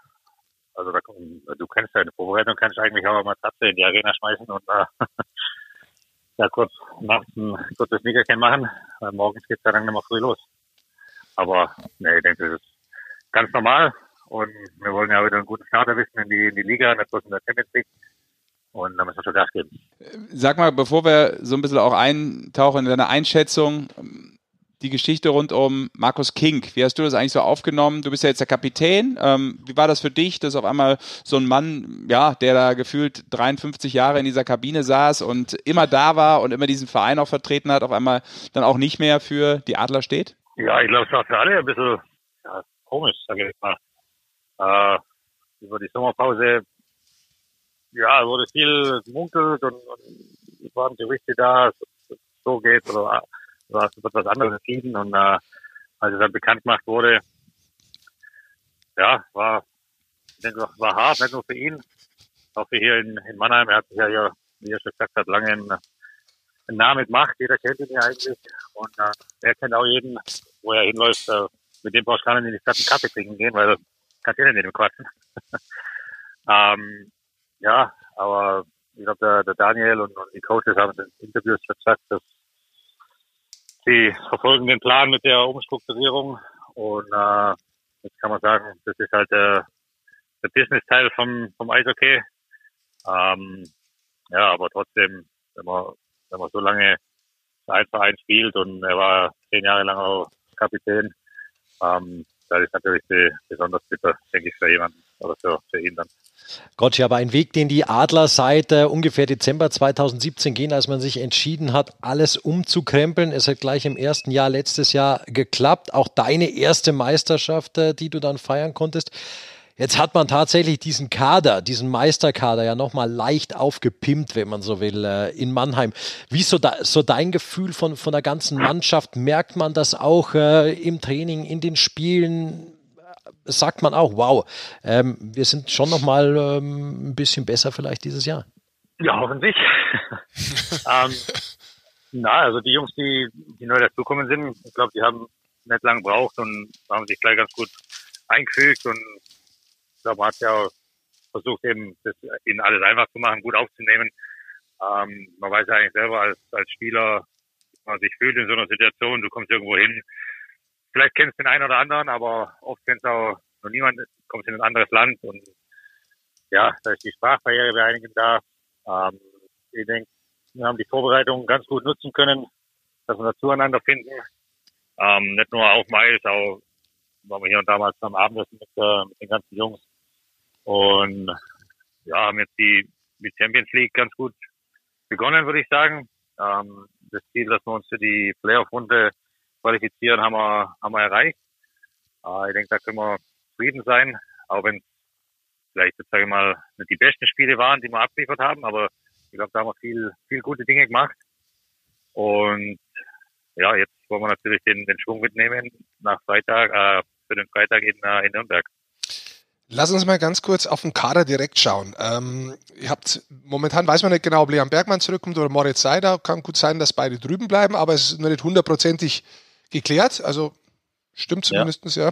also da, du kennst deine Vorbereitung, kannst du eigentlich auch mal Tatze in die Arena schmeißen und äh, da kurz nachts ein kurzes Nickerchen machen, weil morgens geht's ja dann immer früh los. Aber nee, ich denke, das ist ganz normal und wir wollen ja wieder einen guten Start erwischen in die, in die Liga, nicht bloß in der Champions League. Und da müssen wir schon Gas geben. Sag mal, bevor wir so ein bisschen auch eintauchen in deine Einschätzung, die Geschichte rund um Markus King. Wie hast du das eigentlich so aufgenommen? Du bist ja jetzt der Kapitän. Ähm, wie war das für dich, dass auf einmal so ein Mann, ja, der da gefühlt 53 Jahre in dieser Kabine saß und immer da war und immer diesen Verein auch vertreten hat, auf einmal dann auch nicht mehr für die Adler steht? Ja, ich glaube, es war für alle ein bisschen ja, komisch, sage ich mal. Äh, über die Sommerpause, ja, wurde viel gemunkelt und, und es waren Gerüchte da, es so geht oder oder es wird was anderes entschieden und äh, als es dann bekannt gemacht wurde, ja, war, ich denke, war hart, nicht nur für ihn, auch für hier in, in Mannheim. Er hat sich ja hier, wie er schon gesagt hat, lange einen, einen Namen mit Macht. Jeder kennt ihn ja eigentlich und äh, er kennt auch jeden, wo er hinläuft. Äh, mit dem brauchst du gar nicht in die Stadt einen Kaffee trinken gehen, weil du kannst ja nicht mit ihm quatschen. ähm, ja, aber ich glaube, der, der Daniel und, und die Coaches haben in Interviews schon gesagt, dass sie verfolgen den Plan mit der Umstrukturierung und äh, jetzt kann man sagen, das ist halt der, der Business-Teil vom, vom Eishockey. Ähm, ja, aber trotzdem, wenn man, wenn man so lange einen Verein spielt und er war zehn Jahre lang auch Kapitän, ähm, das ist natürlich die, besonders bitter, denke ich, für jemanden oder für, für ihn dann. Gott, aber ein Weg, den die Adler seit äh, ungefähr Dezember 2017 gehen, als man sich entschieden hat, alles umzukrempeln. Es hat gleich im ersten Jahr letztes Jahr geklappt. Auch deine erste Meisterschaft, äh, die du dann feiern konntest. Jetzt hat man tatsächlich diesen Kader, diesen Meisterkader ja nochmal leicht aufgepimpt, wenn man so will, äh, in Mannheim. Wie so, da, so dein Gefühl von, von der ganzen Mannschaft? Merkt man das auch äh, im Training, in den Spielen? sagt man auch, wow, ähm, wir sind schon noch mal ähm, ein bisschen besser vielleicht dieses Jahr. Ja, hoffentlich. ähm, na, also die Jungs, die, die neu dazukommen sind, ich glaube, die haben nicht lange gebraucht und haben sich gleich ganz gut eingefügt und glaube, man hat ja versucht, eben das ihnen alles einfach zu machen, gut aufzunehmen. Ähm, man weiß ja eigentlich selber als, als Spieler, wie man sich fühlt in so einer Situation, du kommst irgendwo hin, vielleicht kennst du den einen oder anderen, aber oft kennst du auch noch niemand, kommst in ein anderes Land und ja, da ist die Sprachbarriere bei einigen da. Ähm, ich denke, wir haben die Vorbereitung ganz gut nutzen können, dass wir da zueinander finden. Ähm, nicht nur auf Mais, auch waren wir hier und damals am Abendessen mit, äh, mit den ganzen Jungs. Und ja, haben jetzt die, die Champions League ganz gut begonnen, würde ich sagen. Ähm, das Ziel, dass wir uns für die Playoff-Runde qualifizieren, haben wir, haben wir erreicht. Äh, ich denke, da können wir zufrieden sein, auch wenn vielleicht, sage ich mal, nicht die besten Spiele waren, die wir abgeliefert haben, aber ich glaube, da haben wir viel, viel gute Dinge gemacht. Und ja, jetzt wollen wir natürlich den, den Schwung mitnehmen nach Freitag, äh, für den Freitag in, äh, in Nürnberg. Lass uns mal ganz kurz auf den Kader direkt schauen. Ähm, ihr habt, momentan weiß man nicht genau, ob Leon Bergmann zurückkommt oder Moritz Seider. Kann gut sein, dass beide drüben bleiben, aber es ist noch nicht hundertprozentig geklärt. Also stimmt zumindest, ja. ja.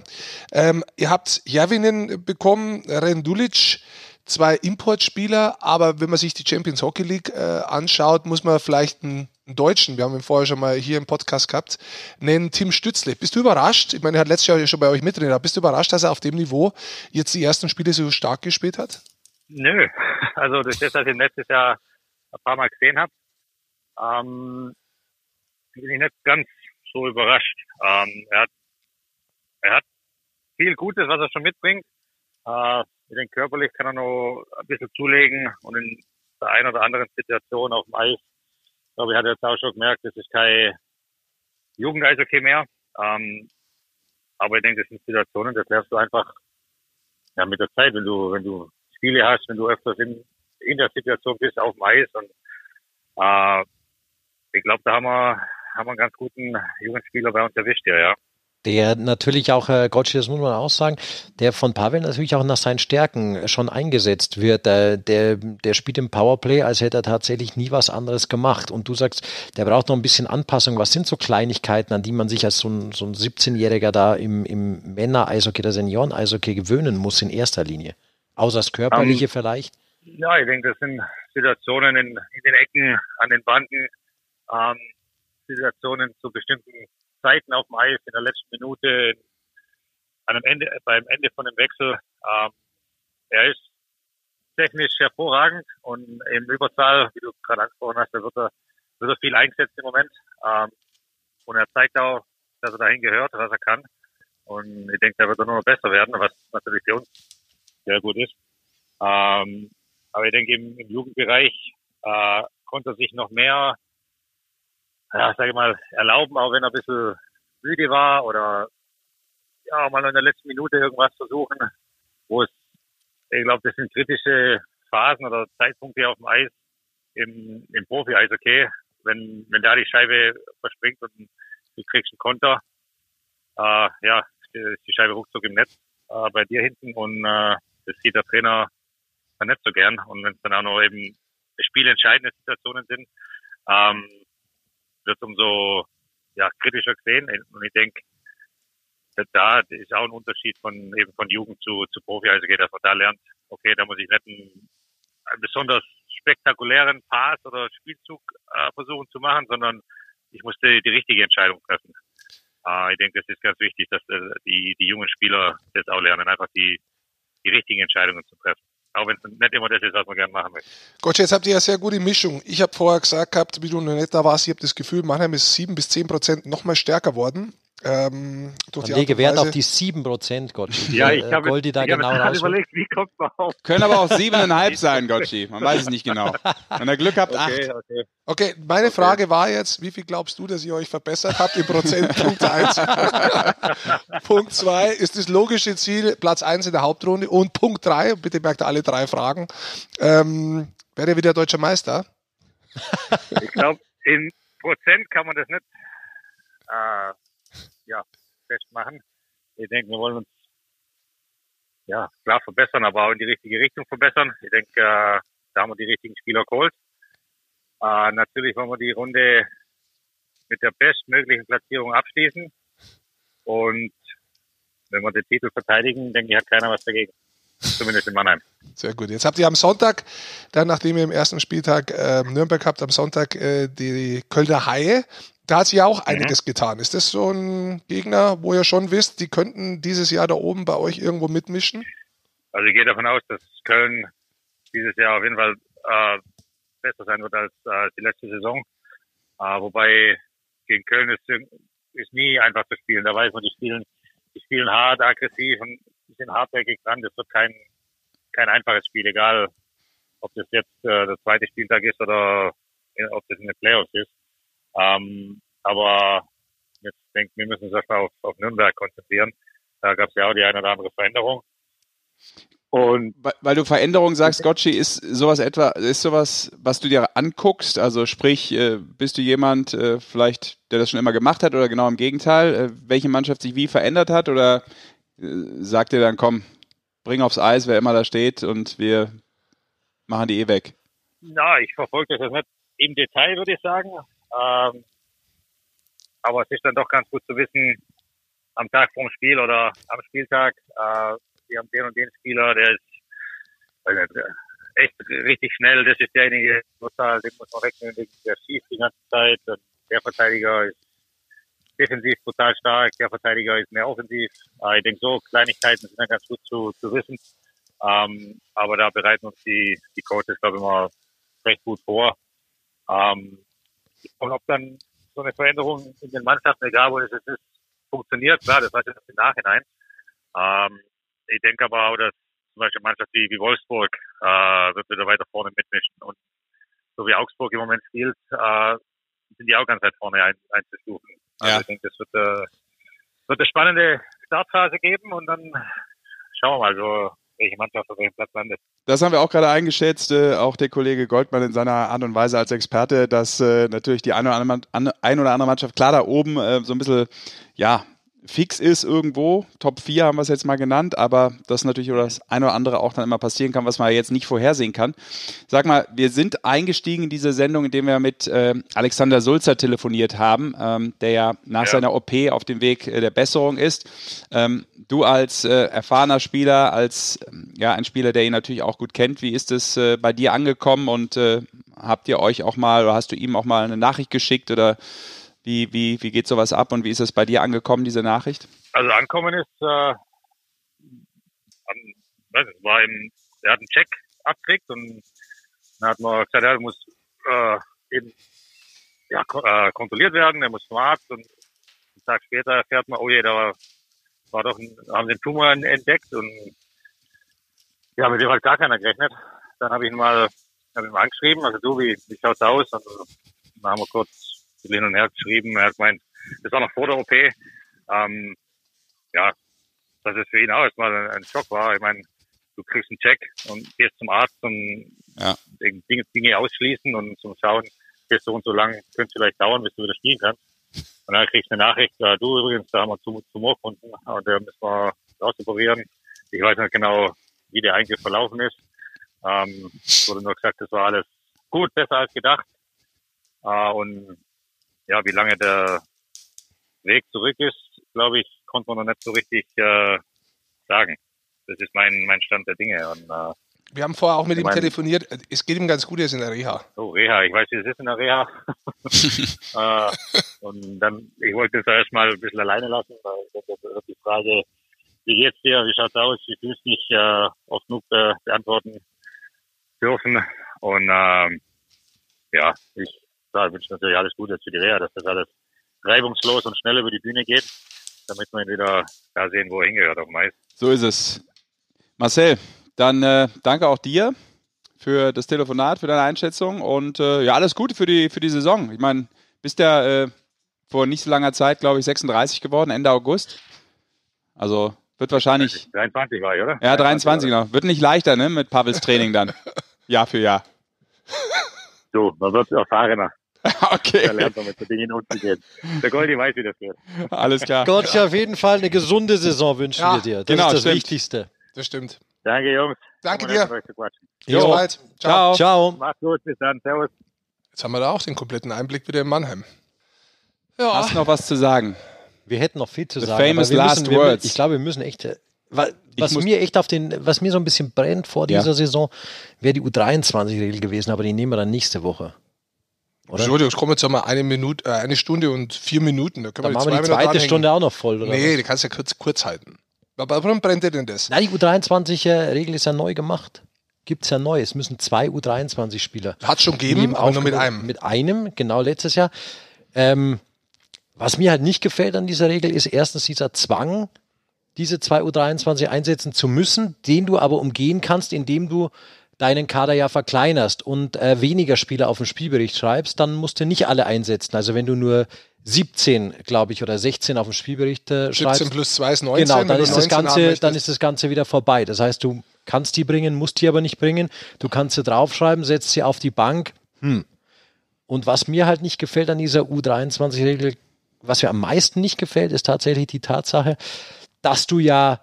Ähm, ihr habt Javinen bekommen, Rendulic, zwei Importspieler, aber wenn man sich die Champions Hockey League äh, anschaut, muss man vielleicht einen, einen, Deutschen, wir haben ihn vorher schon mal hier im Podcast gehabt, nennen Tim Stützle. Bist du überrascht? Ich meine, er hat letztes Jahr schon bei euch mittrainiert. Bist du überrascht, dass er auf dem Niveau jetzt die ersten Spiele so stark gespielt hat? Nö, also das ist, dass ich letztes Jahr ein paar Mal gesehen habe, ähm, bin ich nicht ganz so überrascht. Ähm, er hat er hat viel Gutes, was er schon mitbringt. Äh, ich körperlich kann er noch ein bisschen zulegen und in der einen oder anderen Situation auf dem Eis, glaube ich, hat er jetzt auch schon gemerkt, das ist kein Jugendeishockey mehr. Ähm, aber ich denke, das sind Situationen, das lernst du einfach ja, mit der Zeit, wenn du, wenn du Spiele hast, wenn du öfters in, in der Situation bist, auf dem Eis. Und äh, ich glaube, da haben wir, haben wir einen ganz guten jungen Spieler bei uns erwischt, ja, ja der natürlich auch, Herr Gottschi, das muss man auch sagen, der von Pavel natürlich auch nach seinen Stärken schon eingesetzt wird. Der, der, der spielt im Powerplay, als hätte er tatsächlich nie was anderes gemacht. Und du sagst, der braucht noch ein bisschen Anpassung. Was sind so Kleinigkeiten, an die man sich als so ein, so ein 17-Jähriger da im, im Männer-Eishockey, der Senioren-Eishockey gewöhnen muss in erster Linie? Außer das Körperliche um, ähm, vielleicht? Ja, ich denke, das sind Situationen in, in den Ecken, an den Banden, ähm, Situationen zu bestimmten Zeiten auf dem Eis in der letzten Minute, einem Ende, beim Ende von dem Wechsel. Ähm, er ist technisch hervorragend und im Überzahl, wie du gerade angesprochen hast, da wird er, wird er viel eingesetzt im Moment. Ähm, und er zeigt auch, dass er dahin gehört, was er kann. Und ich denke, da wird er nur noch besser werden, was natürlich für uns sehr gut ist. Ähm, aber ich denke, im, im Jugendbereich äh, konnte er sich noch mehr ja, sage ich mal, erlauben, auch wenn er ein bisschen müde war oder ja, mal in der letzten Minute irgendwas versuchen, wo es, ich glaube, das sind kritische Phasen oder Zeitpunkte auf dem Eis im, im Profi-Eis, okay, wenn, wenn da die Scheibe verspringt und du kriegst einen Konter, äh, ja, ist die Scheibe ruckzuck im Netz äh, bei dir hinten und äh, das sieht der Trainer dann nicht so gern. Und wenn es dann auch noch eben spielentscheidende Situationen sind, ähm, wird umso ja, kritischer gesehen. Und ich denke, da ist auch ein Unterschied von eben von Jugend zu, zu Profi. Also geht, man da lernt, okay, da muss ich nicht einen, einen besonders spektakulären Pass oder Spielzug äh, versuchen zu machen, sondern ich musste die richtige Entscheidung treffen. Äh, ich denke, das ist ganz wichtig, dass äh, die, die jungen Spieler das auch lernen, einfach die, die richtigen Entscheidungen zu treffen. Auch wenn es nicht immer das ist, was man gerne machen möchte. Gott, jetzt habt ihr ja sehr gute Mischung. Ich habe vorher gesagt gehabt, wie du noch nicht da warst, ich habe das Gefühl, Mannheim ist sieben bis zehn Prozent noch mal stärker worden. Ähm, durch die lege Wert auf die 7%, Gottschi. Ja, ich habe Goldi da genau hab überlegt, wie kommt man auf? Können aber auch 7,5 sein, Gottschi. Man weiß es nicht genau. Wenn ihr Glück habt, 8. Okay, okay. okay meine okay. Frage war jetzt, wie viel glaubst du, dass ihr euch verbessert habt im Prozent? Punkt 1. Punkt 2 ist das logische Ziel, Platz 1 in der Hauptrunde. Und Punkt 3, bitte merkt ihr alle drei Fragen, ähm, wäre wieder deutscher Meister? Ich glaube, in Prozent kann man das nicht äh, ja, festmachen. Ich denke, wir wollen uns ja klar verbessern, aber auch in die richtige Richtung verbessern. Ich denke, äh, da haben wir die richtigen Spieler geholt. Äh, natürlich wollen wir die Runde mit der bestmöglichen Platzierung abschließen. Und wenn wir den Titel verteidigen, denke ich, hat keiner was dagegen. Zumindest in Mannheim. Sehr gut. Jetzt habt ihr am Sonntag, dann nachdem ihr im ersten Spieltag äh, Nürnberg habt, am Sonntag äh, die Kölner Haie. Da hat sich ja auch einiges mhm. getan. Ist das so ein Gegner, wo ihr schon wisst, die könnten dieses Jahr da oben bei euch irgendwo mitmischen? Also ich gehe davon aus, dass Köln dieses Jahr auf jeden Fall äh, besser sein wird als äh, die letzte Saison. Äh, wobei gegen Köln ist, ist nie einfach zu spielen. Da weiß man, die spielen, die spielen hart, aggressiv und sind hartnäckig dran. Das wird kein, kein einfaches Spiel, egal ob das jetzt äh, der zweite Spieltag ist oder äh, ob das in den Playoffs ist. Ähm, aber jetzt denke wir müssen uns erstmal auf, auf Nürnberg konzentrieren. Da gab es ja auch die eine oder andere Veränderung. Und weil, du Veränderung sagst, Gotchi, ist sowas etwa, ist sowas, was du dir anguckst? Also sprich, äh, bist du jemand, äh, vielleicht, der das schon immer gemacht hat oder genau im Gegenteil, äh, welche Mannschaft sich wie verändert hat oder sagt dir dann, komm, bring aufs Eis, wer immer da steht und wir machen die eh weg? Na, ich verfolge das nicht im Detail, würde ich sagen. Ähm, aber es ist dann doch ganz gut zu wissen, am Tag vorm Spiel oder am Spieltag, äh, wir haben den und den Spieler, der ist nicht, echt richtig schnell. Das ist derjenige, den muss man wegnehmen, der schießt die ganze Zeit. Und der Verteidiger ist defensiv total stark, der Verteidiger ist mehr offensiv. Äh, ich denke, so Kleinigkeiten sind dann ganz gut zu, zu wissen. Ähm, aber da bereiten uns die, die Coaches, glaube ich, immer recht gut vor. Ähm, und ob dann so eine Veränderung in den Mannschaften, egal wo es ist, funktioniert, klar, das weiß ich im Nachhinein. Ähm, ich denke aber auch, dass zum Beispiel Mannschaft wie, wie Wolfsburg äh, wird wieder weiter vorne mitmischen. Und so wie Augsburg im Moment spielt, äh, sind die auch ganz weit vorne ein, einzustufen. Also ja. ich denke, das wird, äh, wird eine spannende, Startphase geben und dann schauen wir mal, so, welche Mannschaft auf welchem Platz landet. Das haben wir auch gerade eingeschätzt, äh, auch der Kollege Goldmann in seiner Art und Weise als Experte, dass äh, natürlich die eine oder andere, ein oder andere Mannschaft klar da oben äh, so ein bisschen, ja, fix ist irgendwo. Top 4 haben wir es jetzt mal genannt, aber das natürlich oder das eine oder andere auch dann immer passieren kann, was man jetzt nicht vorhersehen kann. Sag mal, wir sind eingestiegen in diese Sendung, indem wir mit äh, Alexander Sulzer telefoniert haben, ähm, der ja nach ja. seiner OP auf dem Weg äh, der Besserung ist. Ähm, du als äh, erfahrener Spieler, als ähm, ja ein Spieler, der ihn natürlich auch gut kennt, wie ist es äh, bei dir angekommen und äh, habt ihr euch auch mal oder hast du ihm auch mal eine Nachricht geschickt oder wie, wie, wie geht sowas ab und wie ist es bei dir angekommen, diese Nachricht? Also ankommen ist, äh, an, weiß nicht, war im, er hat einen Check abgekriegt und dann hat man gesagt, er muss äh, eben ja, äh, kontrolliert werden, er muss zum Arzt und einen Tag später erfährt man, oh je, da war, doch ein, haben den Tumor entdeckt und ja, mit dem hat gar keiner gerechnet. Dann habe ich ihn mal, hab ihn mal angeschrieben, also du, wie, wie schaut's aus? Und dann haben wir kurz hin und her geschrieben. Er hat gemeint, das war noch vor der OP. Ähm, ja, dass es für ihn auch erstmal ein, Schock war. Ich meine, du kriegst einen Check und gehst zum Arzt und ja. Dinge, Dinge ausschließen und zum Schauen, bis so und so lang könnte es vielleicht dauern, bis du wieder spielen kannst. Und dann kriegst du eine Nachricht, äh, du übrigens, da haben wir Tumor gefunden und der müssen wir ausoperieren. Ich weiß nicht genau, wie der eigentlich verlaufen ist. Ähm, wurde nur gesagt, das war alles gut, besser als gedacht. Äh, und ja, wie lange der Weg zurück ist, glaube ich, konnte man noch nicht so richtig äh, sagen. Das ist mein, mein Stand der Dinge. Und, äh, wir haben vorher auch mit ihm mein, telefoniert. Es geht ihm ganz gut, er ist in der Reha. Oh, Reha. Ich weiß, wie es ist in der Reha. äh, und dann, ich wollte es erstmal ein bisschen alleine lassen, weil die Frage, wie geht's dir, wie schaut's aus, wie fühlst du dich, äh, oft genug äh, beantworten dürfen. Und ähm, ja, ich klar, wünsche natürlich alles Gute für die Reha, dass das alles reibungslos und schnell über die Bühne geht, damit wir ihn wieder da sehen, wo er hingehört auf dem Eis. So ist es. Marcel, dann äh, danke auch dir für das Telefonat, für deine Einschätzung und äh, ja, alles Gute für die, für die Saison. Ich meine, bist ja äh, vor nicht so langer Zeit, glaube ich, 36 geworden, Ende August. Also wird wahrscheinlich. 23 war ich, oder? Ja, 23, genau. Wird nicht leichter, ne, mit Pavels Training dann. Jahr für Jahr. So, man wird erfahrener. Okay. Da lernt man mit den Dingen umzugehen. Der Goldi weiß, wie das geht. Alles klar. Gott, ja, auf jeden Fall eine gesunde Saison wünschen ja, wir dir. Das genau, ist das stimmt. Wichtigste. Das stimmt. Danke, Jungs. Danke dir. Bis bald. Ciao. Ciao. Macht's gut. Bis dann. Servus. Jetzt haben wir da auch den kompletten Einblick wieder in Mannheim. Ja. Hast du noch was zu sagen? Wir hätten noch viel zu The sagen. Famous last müssen, words. ich glaube, wir müssen echt äh, was mir echt auf den, was mir so ein bisschen brennt vor dieser ja. Saison, wäre die U23-Regel gewesen, aber die nehmen wir dann nächste Woche. Oder? Entschuldigung, es kommen jetzt mal eine Minute, äh, eine Stunde und vier Minuten. Da können dann wir machen wir die zweite Stunde auch noch voll, oder? Nee, was? die kannst du ja kurz, kurz halten. Aber warum brennt dir denn das? Na, die U23-Regel ist ja neu gemacht. Gibt es ja neu. Es müssen zwei U23-Spieler. Hat es schon gegeben, aber nur mit einem. Mit einem, genau letztes Jahr. Ähm, was mir halt nicht gefällt an dieser Regel ist erstens dieser Zwang, diese zwei U23 einsetzen zu müssen, den du aber umgehen kannst, indem du deinen Kader ja verkleinerst und äh, weniger Spieler auf den Spielbericht schreibst, dann musst du nicht alle einsetzen. Also wenn du nur 17, glaube ich, oder 16 auf dem Spielbericht äh, schreibst. 17 plus 2 ist 19. Genau, dann ist, das Ganze, dann ist das Ganze wieder vorbei. Das heißt, du kannst die bringen, musst die aber nicht bringen. Du kannst sie draufschreiben, setzt sie auf die Bank. Hm. Und was mir halt nicht gefällt an dieser U23-Regel, was mir am meisten nicht gefällt, ist tatsächlich die Tatsache, dass du ja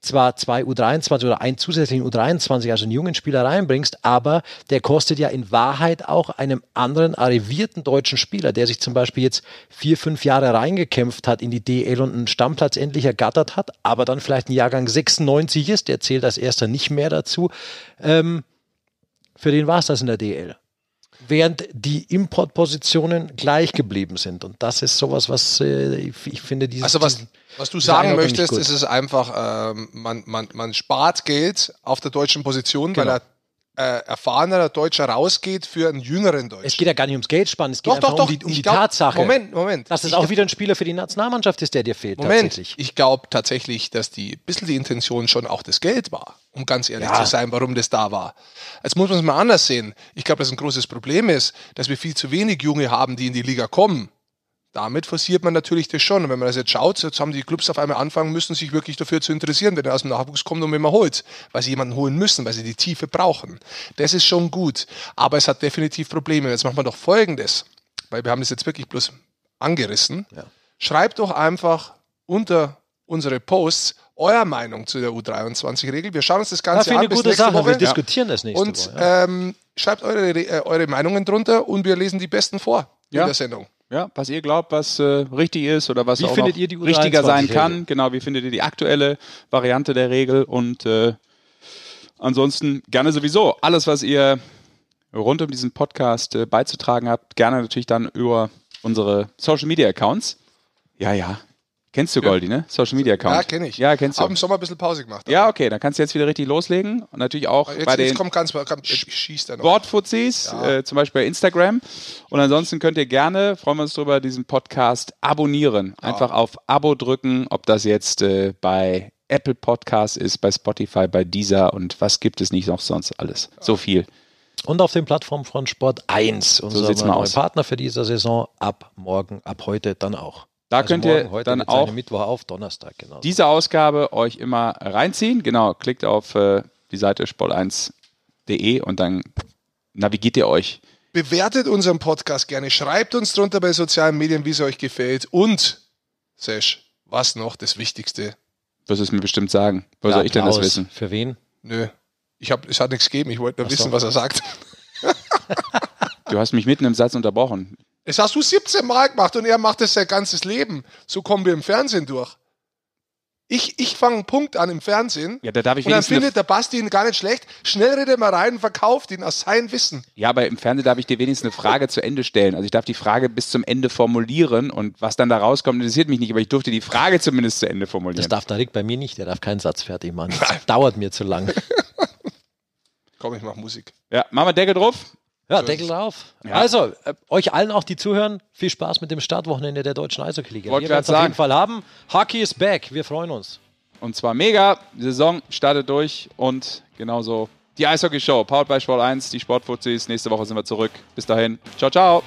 zwar zwei U23 oder einen zusätzlichen U23, also einen jungen Spieler reinbringst, aber der kostet ja in Wahrheit auch einem anderen arrivierten deutschen Spieler, der sich zum Beispiel jetzt vier, fünf Jahre reingekämpft hat in die DL und einen Stammplatz endlich ergattert hat, aber dann vielleicht ein Jahrgang 96 ist, der zählt als erster nicht mehr dazu. Ähm, für den war es das in der DL während die Importpositionen gleich geblieben sind. Und das ist sowas, was äh, ich finde, dieses. Also was, was du sagen möchtest, ist es einfach, äh, man, man, man spart Geld auf der deutschen Position, genau. weil er äh, erfahrener Deutscher rausgeht für einen jüngeren Deutschen. Es geht ja gar nicht ums Geld sparen, es geht doch, einfach doch, um die, um die glaub, Tatsache, Moment, Moment. dass es auch wieder ein Spieler für die Nationalmannschaft ist, der dir fehlt. Moment, ich glaube tatsächlich, dass die bisschen die Intention schon auch das Geld war, um ganz ehrlich ja. zu sein, warum das da war. Jetzt muss man es mal anders sehen. Ich glaube, dass ein großes Problem ist, dass wir viel zu wenig Junge haben, die in die Liga kommen Damit forciert man natürlich das schon. Und wenn man das jetzt schaut, jetzt haben die Clubs auf einmal anfangen müssen, sich wirklich dafür zu interessieren, wenn er aus dem Nachwuchs kommt und wenn man holt, weil sie jemanden holen müssen, weil sie die Tiefe brauchen. Das ist schon gut. Aber es hat definitiv Probleme. Jetzt machen wir doch Folgendes, weil wir haben das jetzt wirklich bloß angerissen. Ja. Schreibt doch einfach unter unsere Posts eure Meinung zu der U23-Regel. Wir schauen uns das Ganze finde an eine bis gute nächste Sache. Woche. Wir diskutieren das nächste Und Woche. Ja. ähm, schreibt eure, äh, eure Meinungen drunter und wir lesen die besten vor Ja. in der Sendung. Ja, was ihr glaubt, was äh, richtig ist oder was Wie auch findet noch ihr die U23 richtiger sein Regel? kann. Genau, wie findet ihr die aktuelle Variante der Regel und äh, ansonsten gerne sowieso alles, was ihr rund um diesen Podcast äh, beizutragen habt, gerne natürlich dann über unsere Social Media Accounts. Ja, ja. Kennst du Goldi, ne? Social Media Account. Ja, kenne ich. Ja, kennst du. Hab im Sommer ein bisschen Pause gemacht. Ja, okay, dann kannst du jetzt wieder richtig loslegen und natürlich auch Jetzt, bei den jetzt kommt ganz, noch. Sportfuzis, Ja. äh, zum Beispiel bei Instagram. Und ansonsten könnt ihr gerne, freuen wir uns drüber, diesen Podcast abonnieren. Einfach auf Abo drücken, ob das jetzt äh, bei Apple Podcast ist, bei Spotify, bei Deezer und was gibt es nicht noch sonst alles. So viel. Und auf den Plattformen von Sport 1, unser sieht's mal neuer aus. Partner für diese Saison, ab morgen, ab heute dann auch. Da könnt ihr morgen, heute dann auch Mittwoch auf Donnerstag, genau. diese Ausgabe euch immer reinziehen. Genau, klickt auf äh, die Seite sport1.de und dann navigiert ihr euch. Bewertet unseren Podcast gerne. Schreibt uns drunter bei sozialen Medien, wie es euch gefällt. Und, Sesh, was noch das Wichtigste? Wirst es mir bestimmt sagen. Der soll ich denn das wissen? Für wen? Nö. Ich hab, es hat nichts gegeben. Ich wollte nur Ach so. wissen, was er sagt. Du hast mich mitten im Satz unterbrochen. Das hast du 17 Mal gemacht und er macht es sein ganzes Leben. So kommen wir im Fernsehen durch. Ich, ich fange einen Punkt an im Fernsehen Ja, da darf ich und dann findet der Basti ihn gar nicht schlecht. Schnell redet er mal rein und verkauft ihn aus seinem Wissen. Ja, aber im Fernsehen darf ich dir wenigstens eine Frage zu Ende stellen. Also ich darf die Frage bis zum Ende formulieren und was dann da rauskommt, interessiert mich nicht, aber ich durfte die Frage zumindest zu Ende Das formulieren. darf Darik bei mir nicht, der darf keinen Satz fertig machen. Das dauert mir zu lang. Komm, ich mach Musik. Ja, machen wir Deckel drauf. Ja, Deckel drauf. Ja. Also, äh, euch allen auch, die zuhören, viel Spaß mit dem Startwochenende der deutschen Eishockey-Liga. Wir werden es auf jeden Fall haben. Hockey is back. Wir freuen uns. Und zwar mega. Die Saison startet durch und genauso die Eishockey-Show. Powered by Sport 1, die Sportfuzis. Nächste Woche sind wir zurück. Bis dahin. Ciao, ciao.